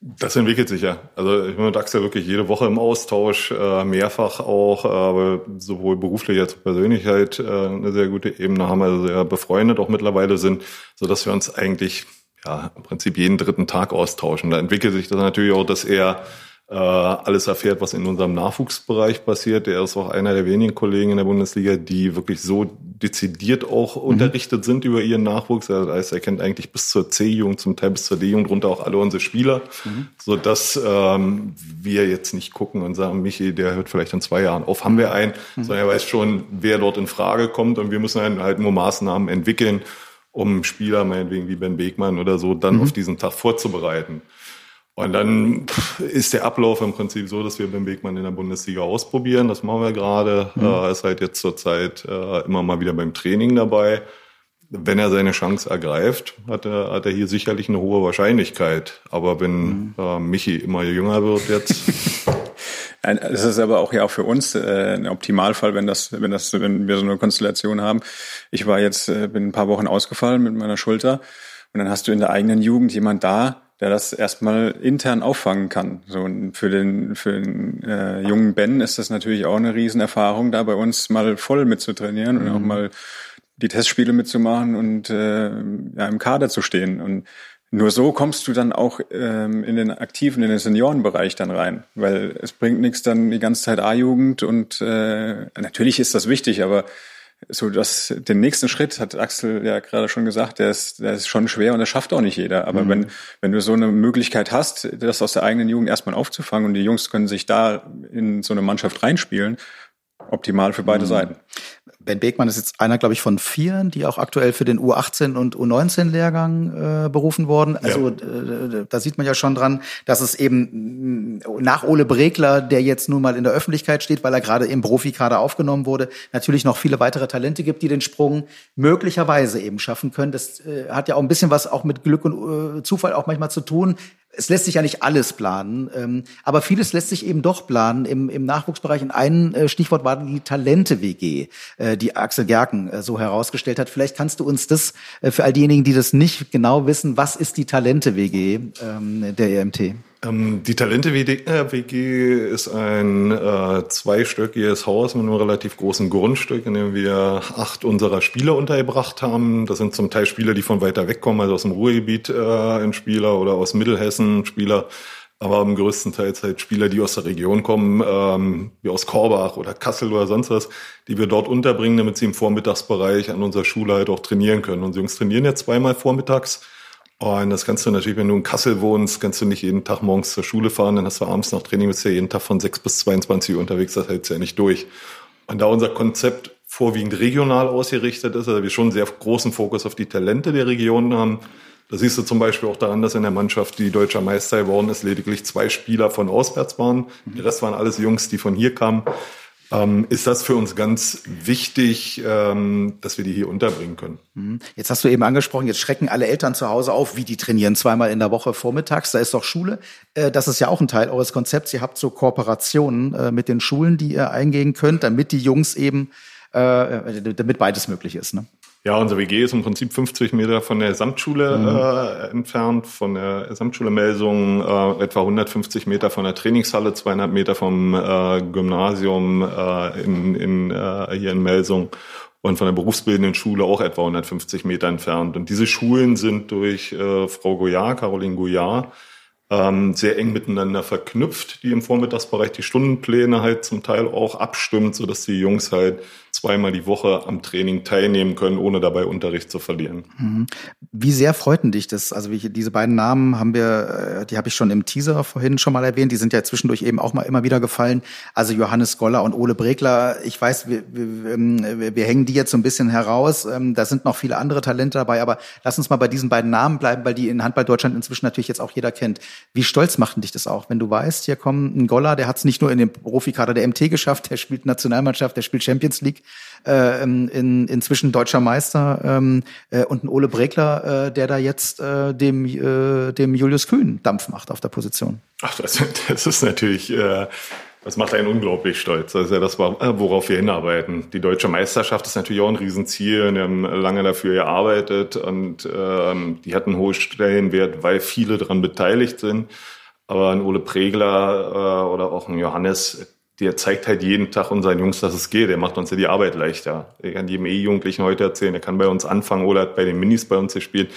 Das entwickelt sich ja. Also ich bin mit Axel wirklich jede Woche im Austausch, äh, mehrfach auch, aber sowohl beruflich als auch persönlich halt äh, eine sehr gute Ebene haben, also sehr befreundet auch mittlerweile sind, so dass wir uns eigentlich ja im Prinzip jeden dritten Tag austauschen. Da entwickelt sich das natürlich auch, dass er äh, alles erfährt, was in unserem Nachwuchsbereich passiert. Er ist auch einer der wenigen Kollegen in der Bundesliga, die wirklich so dezidiert auch mhm. unterrichtet sind über ihren Nachwuchs. Das heißt, er kennt eigentlich bis zur C-Jugend, zum Teil bis zur D-Jugend runter auch alle unsere Spieler, mhm. so dass ähm, wir jetzt nicht gucken und sagen, Michi, der hört vielleicht in zwei Jahren auf, haben wir einen, mhm. sondern er weiß schon, wer dort in Frage kommt und wir müssen halt nur Maßnahmen entwickeln, um Spieler, meinetwegen wie Ben Beekmann oder so, dann mhm. auf diesen Tag vorzubereiten. Und dann ist der Ablauf im Prinzip so, dass wir beim Wegmann in der Bundesliga ausprobieren. Das machen wir gerade. Mhm. Er ist halt jetzt zurzeit äh, immer mal wieder beim Training dabei. Wenn er seine Chance ergreift, hat er, hat er hier sicherlich eine hohe Wahrscheinlichkeit. Aber wenn mhm. äh, Michi immer jünger wird jetzt.
Es ist aber auch ja auch für uns äh, ein Optimalfall, wenn das, wenn das, wenn wir so eine Konstellation haben. Ich war jetzt, äh, bin ein paar Wochen ausgefallen mit meiner Schulter und dann hast du in der eigenen Jugend jemand da, der das erstmal intern auffangen kann. So für den für den äh, jungen Ben ist das natürlich auch eine Riesenerfahrung, da bei uns mal voll mitzutrainieren mhm. und auch mal die Testspiele mitzumachen und äh, ja, im Kader zu stehen. Und nur so kommst du dann auch ähm, in den aktiven, in den Seniorenbereich dann rein, weil es bringt nichts dann die ganze Zeit A-Jugend und äh, natürlich ist das wichtig, aber so das, den nächsten Schritt hat Axel ja gerade schon gesagt, der ist, der ist schon schwer und das schafft auch nicht jeder. Aber mhm. wenn, wenn du so eine Möglichkeit hast, das aus der eigenen Jugend erstmal aufzufangen und die Jungs können sich da in so eine Mannschaft reinspielen, optimal für beide mhm. Seiten.
Ben Beekmann ist jetzt einer, glaube ich, von vieren, die auch aktuell für den U18 und U19-Lehrgang äh, berufen wurden. Also ja. äh, da sieht man ja schon dran, dass es eben mm, nach Ole Bregler, der jetzt nun mal in der Öffentlichkeit steht, weil er gerade im Profikader aufgenommen wurde, natürlich noch viele weitere Talente gibt, die den Sprung möglicherweise eben schaffen können. Das äh, hat ja auch ein bisschen was auch mit Glück und äh, Zufall auch manchmal zu tun es lässt sich ja nicht alles planen, ähm, aber vieles lässt sich eben doch planen im, im Nachwuchsbereich. Und ein äh, Stichwort war die Talente-WG, äh, die Axel Gerken äh, so herausgestellt hat. Vielleicht kannst du uns das äh, für all diejenigen, die das nicht genau wissen, was ist die Talente-WG ähm, der EMT?
Ähm, die Talente-WG ist ein äh, zweistöckiges Haus mit einem relativ großen Grundstück, in dem wir acht unserer Spieler untergebracht haben. Das sind zum Teil Spieler, die von weiter weg kommen, also aus dem Ruhrgebiet äh, ein Spieler oder aus Mittelhessen Spieler, aber im größten Teil halt Spieler, die aus der Region kommen, ähm, wie aus Korbach oder Kassel oder sonst was, die wir dort unterbringen, damit sie im Vormittagsbereich an unserer Schule halt auch trainieren können. Und die Jungs trainieren jetzt zweimal vormittags und das kannst du natürlich, wenn du in Kassel wohnst, kannst du nicht jeden Tag morgens zur Schule fahren, dann hast du abends noch Training, bist ja jeden Tag von 6 bis 22 Uhr unterwegs, das hältst du ja nicht durch. Und da unser Konzept vorwiegend regional ausgerichtet ist, also wir schon sehr großen Fokus auf die Talente der Regionen haben, da siehst du zum Beispiel auch daran, dass in der Mannschaft, die deutscher Meister geworden ist, lediglich zwei Spieler von auswärts waren. Der Rest waren alles Jungs, die von hier kamen ähm, ist das für uns ganz wichtig, ähm, dass wir die hier unterbringen können.
Mhm. Jetzt hast du eben angesprochen, jetzt schrecken alle Eltern zu Hause auf, wie die trainieren zweimal in der Woche vormittags. Da ist doch Schule. Äh, das ist ja auch ein Teil eures Konzepts. Ihr habt so Kooperationen äh, mit den Schulen, die ihr eingehen könnt, damit die Jungs eben, äh, damit beides möglich ist. Ne?
Ja, unser WG ist im Prinzip 50 Meter von der Samtschule mhm. äh, entfernt, von der Samtschule Melsung, äh, etwa 150 Meter von der Trainingshalle, 200 Meter vom äh, Gymnasium äh, in, in, äh, hier in Melsung und von der berufsbildenden Schule auch etwa 150 Meter entfernt. Und diese Schulen sind durch äh, Frau Goyard, Caroline Goyard, ähm, sehr eng miteinander verknüpft, die im Vormittagsbereich die Stundenpläne halt zum Teil auch abstimmt, so dass die Jungs halt zweimal die Woche am Training teilnehmen können, ohne dabei Unterricht zu verlieren.
Mhm. Wie sehr freuten dich das? Also wie, diese beiden Namen haben wir, äh, die habe ich schon im Teaser vorhin schon mal erwähnt. Die sind ja zwischendurch eben auch mal immer wieder gefallen. Also Johannes Goller und Ole Bregler. Ich weiß, wir, wir, ähm, wir hängen die jetzt so ein bisschen heraus. Ähm, da sind noch viele andere Talente dabei, aber lass uns mal bei diesen beiden Namen bleiben, weil die in Handball Deutschland inzwischen natürlich jetzt auch jeder kennt. Wie stolz machten dich das auch, wenn du weißt, hier kommt ein Goller, der hat es nicht nur in den Profikader der MT geschafft, der spielt Nationalmannschaft, der spielt Champions League, äh, in, inzwischen deutscher Meister ähm, äh, und ein Ole Bregler, äh, der da jetzt äh, dem, äh, dem Julius Kühn Dampf macht auf der Position.
Ach, das, das ist natürlich äh, Das macht einen unglaublich stolz. Das ist ja das, worauf wir hinarbeiten. Die deutsche Meisterschaft ist natürlich auch ein Riesenziel. Wir haben lange dafür gearbeitet und ähm, die hatten einen hohen Stellenwert, weil viele daran beteiligt sind. Aber ein Ole Pregler äh, oder auch ein Johannes, der zeigt halt jeden Tag unseren Jungs, dass es geht. Der macht uns ja die Arbeit leichter. Ich kann jedem E-Jugendlichen heute erzählen, der kann bei uns anfangen oder hat bei den Minis bei uns gespielt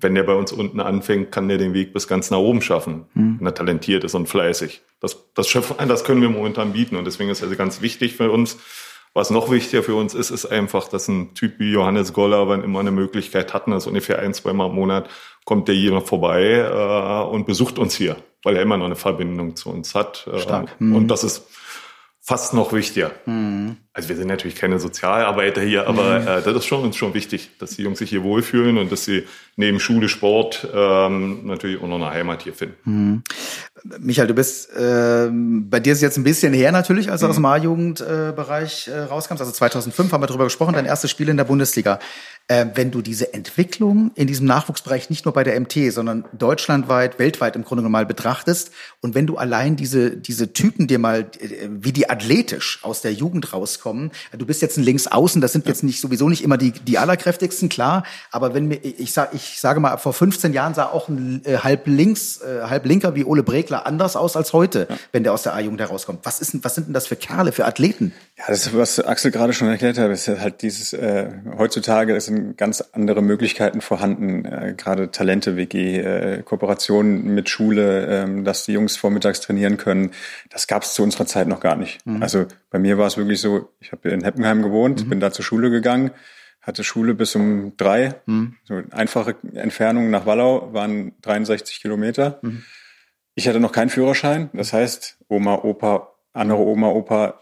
wenn der bei uns unten anfängt, kann der den Weg bis ganz nach oben schaffen, mhm. wenn er talentiert ist und fleißig. Das, das, das können wir momentan bieten und deswegen ist also ganz wichtig für uns. Was noch wichtiger für uns ist, ist einfach, dass ein Typ wie Johannes Goller, wenn immer eine Möglichkeit hatten, das ungefähr ein, zwei Mal im Monat, kommt der hier vorbei äh, und besucht uns hier, weil er immer noch eine Verbindung zu uns hat. Äh,
Stark.
Mhm. Und das ist fast noch wichtiger. Mhm. Also wir sind natürlich keine Sozialarbeiter hier, aber mhm. äh, das ist schon uns schon wichtig, dass die Jungs sich hier wohlfühlen und dass sie neben Schule, Sport ähm, natürlich auch noch eine Heimat hier finden.
Mhm. Michael, du bist äh, bei dir ist jetzt ein bisschen her natürlich, als du mhm. aus dem A-Jugendbereich äh, rauskamst. Also 2005 haben wir darüber gesprochen, dein erstes Spiel in der Bundesliga. Äh, wenn du diese Entwicklung in diesem Nachwuchsbereich nicht nur bei der MT, sondern deutschlandweit, weltweit im Grunde mal betrachtest und wenn du allein diese diese Typen dir mal, äh, wie die athletisch aus der Jugend rauskommen, du bist jetzt ein Linksaußen, das sind jetzt nicht sowieso nicht immer die die allerkräftigsten, klar, aber wenn mir ich sag ich sage mal vor 15 Jahren sah auch ein äh, halb links äh, halb linker wie Ole Break Entwickler anders aus als heute, ja. wenn der aus der A-Jugend herauskommt. Was, ist, was sind denn das für Kerle, für Athleten?
Ja, das ist, was Axel gerade schon erklärt hat, ist halt dieses, äh, heutzutage sind ganz andere Möglichkeiten vorhanden, äh, gerade Talente-WG, äh, Kooperationen mit Schule, äh, dass die Jungs vormittags trainieren können. Das gab es zu unserer Zeit noch gar nicht. Mhm. Also bei mir war es wirklich so, ich habe in Heppenheim gewohnt, mhm. bin da zur Schule gegangen, hatte Schule bis um drei. Mhm. So einfache Entfernung nach Wallau waren 63 Kilometer. Mhm. Ich hatte noch keinen Führerschein. Das heißt, Oma, Opa, andere Oma, Opa,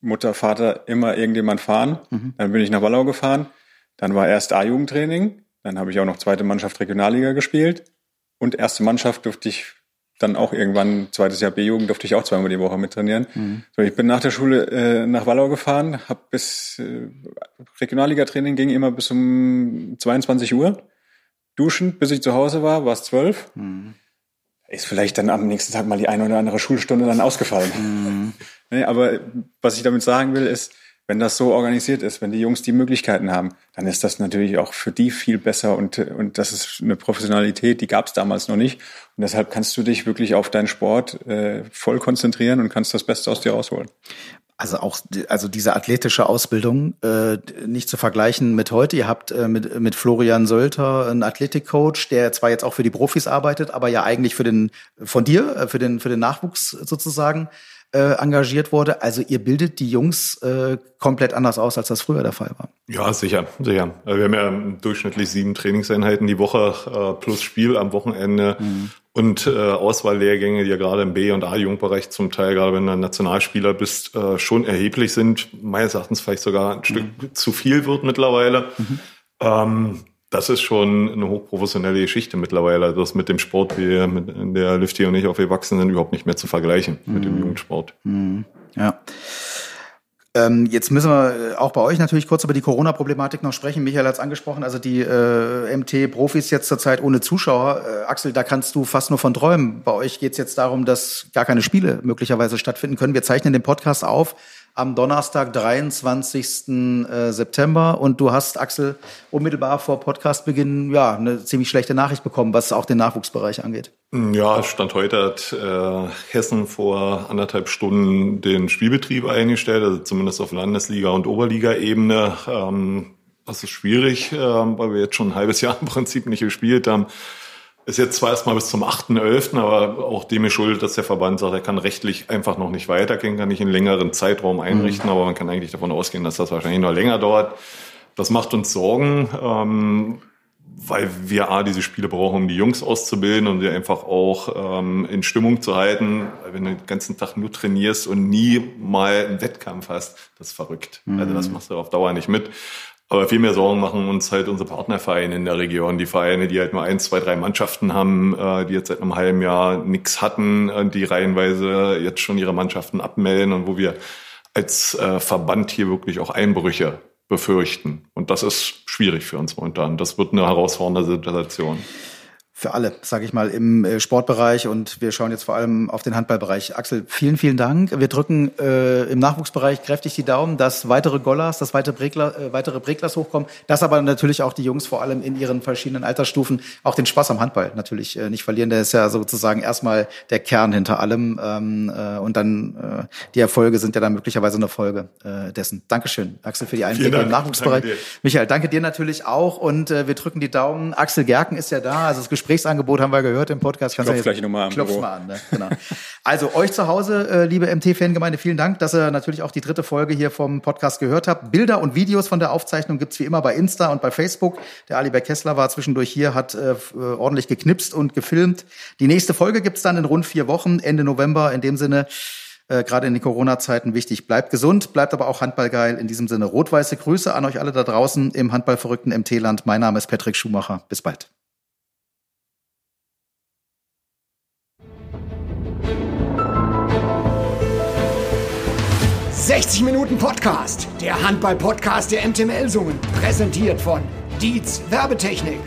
Mutter, Vater, immer irgendjemand fahren. Mhm. Dann bin ich nach Wallau gefahren. Dann war erst A-Jugendtraining. Dann habe ich auch noch zweite Mannschaft Regionalliga gespielt. Und erste Mannschaft durfte ich dann auch irgendwann, zweites Jahr B-Jugend, durfte ich auch zweimal die Woche mittrainieren. Mhm. So, ich bin nach der Schule äh, nach Wallau gefahren, habe bis äh, Regionalliga-Training ging immer bis um 22 Uhr. Duschen, bis ich zu Hause war, war es zwölf. Mhm ist vielleicht dann am nächsten Tag mal die eine oder andere Schulstunde dann ausgefallen. Mhm. nee, aber was ich damit sagen will, ist, wenn das so organisiert ist, wenn die Jungs die Möglichkeiten haben, dann ist das natürlich auch für die viel besser und, und das ist eine Professionalität, die gab es damals noch nicht. Und deshalb kannst du dich wirklich auf deinen Sport äh, voll konzentrieren und kannst das Beste aus dir rausholen
also auch also diese athletische Ausbildung äh, nicht zu vergleichen mit heute. Ihr habt äh, mit mit Florian Sölter einen Athletikcoach, der zwar jetzt auch für die Profis arbeitet, aber ja eigentlich für den von dir äh, für den für den Nachwuchs sozusagen äh, engagiert wurde. Also ihr bildet die Jungs äh, komplett anders aus, als das früher der Fall war.
Ja, sicher, sicher. Also wir haben ja durchschnittlich sieben Trainingseinheiten die Woche äh, plus Spiel am Wochenende mhm. und äh, Auswahllehrgänge, die ja gerade im B- und A-Jugendbereich zum Teil, gerade wenn du Nationalspieler bist, äh, schon erheblich sind. Meines Erachtens vielleicht sogar ein mhm. Stück zu viel wird mittlerweile. Mhm. Ähm, das ist schon eine hochprofessionelle Geschichte mittlerweile. Das mit dem Sport, wie mit in der Lüfti und ich aufgewachsen sind, überhaupt nicht mehr zu vergleichen mhm. mit dem mhm. Jugendsport.
Mhm. Ja. Ähm, jetzt müssen wir auch bei euch natürlich kurz über die Corona-Problematik noch sprechen. Michael hat es angesprochen, also die äh, MT-Profis jetzt zurzeit ohne Zuschauer. Äh, Axel, da kannst du fast nur von träumen. Bei euch geht es jetzt darum, dass gar keine Spiele möglicherweise stattfinden können. Wir zeichnen den Podcast auf am Donnerstag, 23. Äh, September. Und du hast, Axel, unmittelbar vor Podcastbeginn ja eine ziemlich schlechte Nachricht bekommen, was auch den Nachwuchsbereich angeht.
Ja, Stand heute hat äh, Hessen vor anderthalb Stunden den Spielbetrieb eingestellt, also zumindest auf Landesliga- und Oberliga-Ebene. Ähm, das ist schwierig, äh, weil wir jetzt schon ein halbes Jahr im Prinzip nicht gespielt haben. Ist jetzt zwar erstmal bis zum 8.11., aber auch dem ist schuld, dass der Verband sagt, er kann rechtlich einfach noch nicht weitergehen, kann nicht einen längeren Zeitraum einrichten, mhm. aber man kann eigentlich davon ausgehen, dass das wahrscheinlich noch länger dauert. Das macht uns Sorgen, ähm, weil wir A, diese Spiele brauchen, um die Jungs auszubilden und sie einfach auch ähm, in Stimmung zu halten. Weil wenn du den ganzen Tag nur trainierst und nie mal einen Wettkampf hast, das ist verrückt. Mhm. Also das machst du auf Dauer nicht mit. Aber viel mehr Sorgen machen uns halt unsere Partnervereine in der Region, die Vereine, die halt nur ein, zwei, drei Mannschaften haben, äh, die jetzt seit einem halben Jahr nichts hatten, äh, die reihenweise jetzt schon ihre Mannschaften abmelden und wo wir als äh, Verband hier wirklich auch Einbrüche befürchten. Und das ist schwierig für uns momentan. Das wird eine herausfordernde Situation.
Für alle, sage ich mal, im äh, Sportbereich und wir schauen jetzt vor allem auf den Handballbereich. Axel, vielen, vielen Dank. Wir drücken äh, im Nachwuchsbereich kräftig die Daumen, dass weitere Gollers, dass weitere Bregler, äh, weitere Breglers hochkommen, dass aber natürlich auch die Jungs vor allem in ihren verschiedenen Altersstufen auch den Spaß am Handball natürlich äh, nicht verlieren. Der ist ja sozusagen erstmal der Kern hinter allem ähm, äh, und dann äh, die Erfolge sind ja dann möglicherweise eine Folge äh, dessen. Dankeschön, Axel, für die Einblicke im Nachwuchsbereich. Danke Michael, danke dir natürlich auch und äh, wir drücken die Daumen. Axel Gerken ist ja da, also das Gespräch Gesprächsangebot haben wir gehört im Podcast.
Klopf ja gleich nochmal
an. Klopf's mal an. Ne? Genau. Also euch zu Hause, äh, liebe MT-Fangemeinde, vielen Dank, dass ihr natürlich auch die dritte Folge hier vom Podcast gehört habt. Bilder und Videos von der Aufzeichnung gibt's wie immer bei Insta und bei Facebook. Der Alibert Kessler war zwischendurch hier, hat äh, ordentlich geknipst und gefilmt. Die nächste Folge gibt's dann in rund vier Wochen, Ende November. In dem Sinne, äh, gerade in den Corona-Zeiten wichtig. Bleibt gesund, bleibt aber auch handballgeil. In diesem Sinne rot-weiße Grüße an euch alle da draußen im handballverrückten MT-Land. Mein Name ist Patrick Schumacher. Bis bald.
60 Minuten Podcast, der Handball-Podcast der MTML-Summen, präsentiert von Dietz Werbetechnik.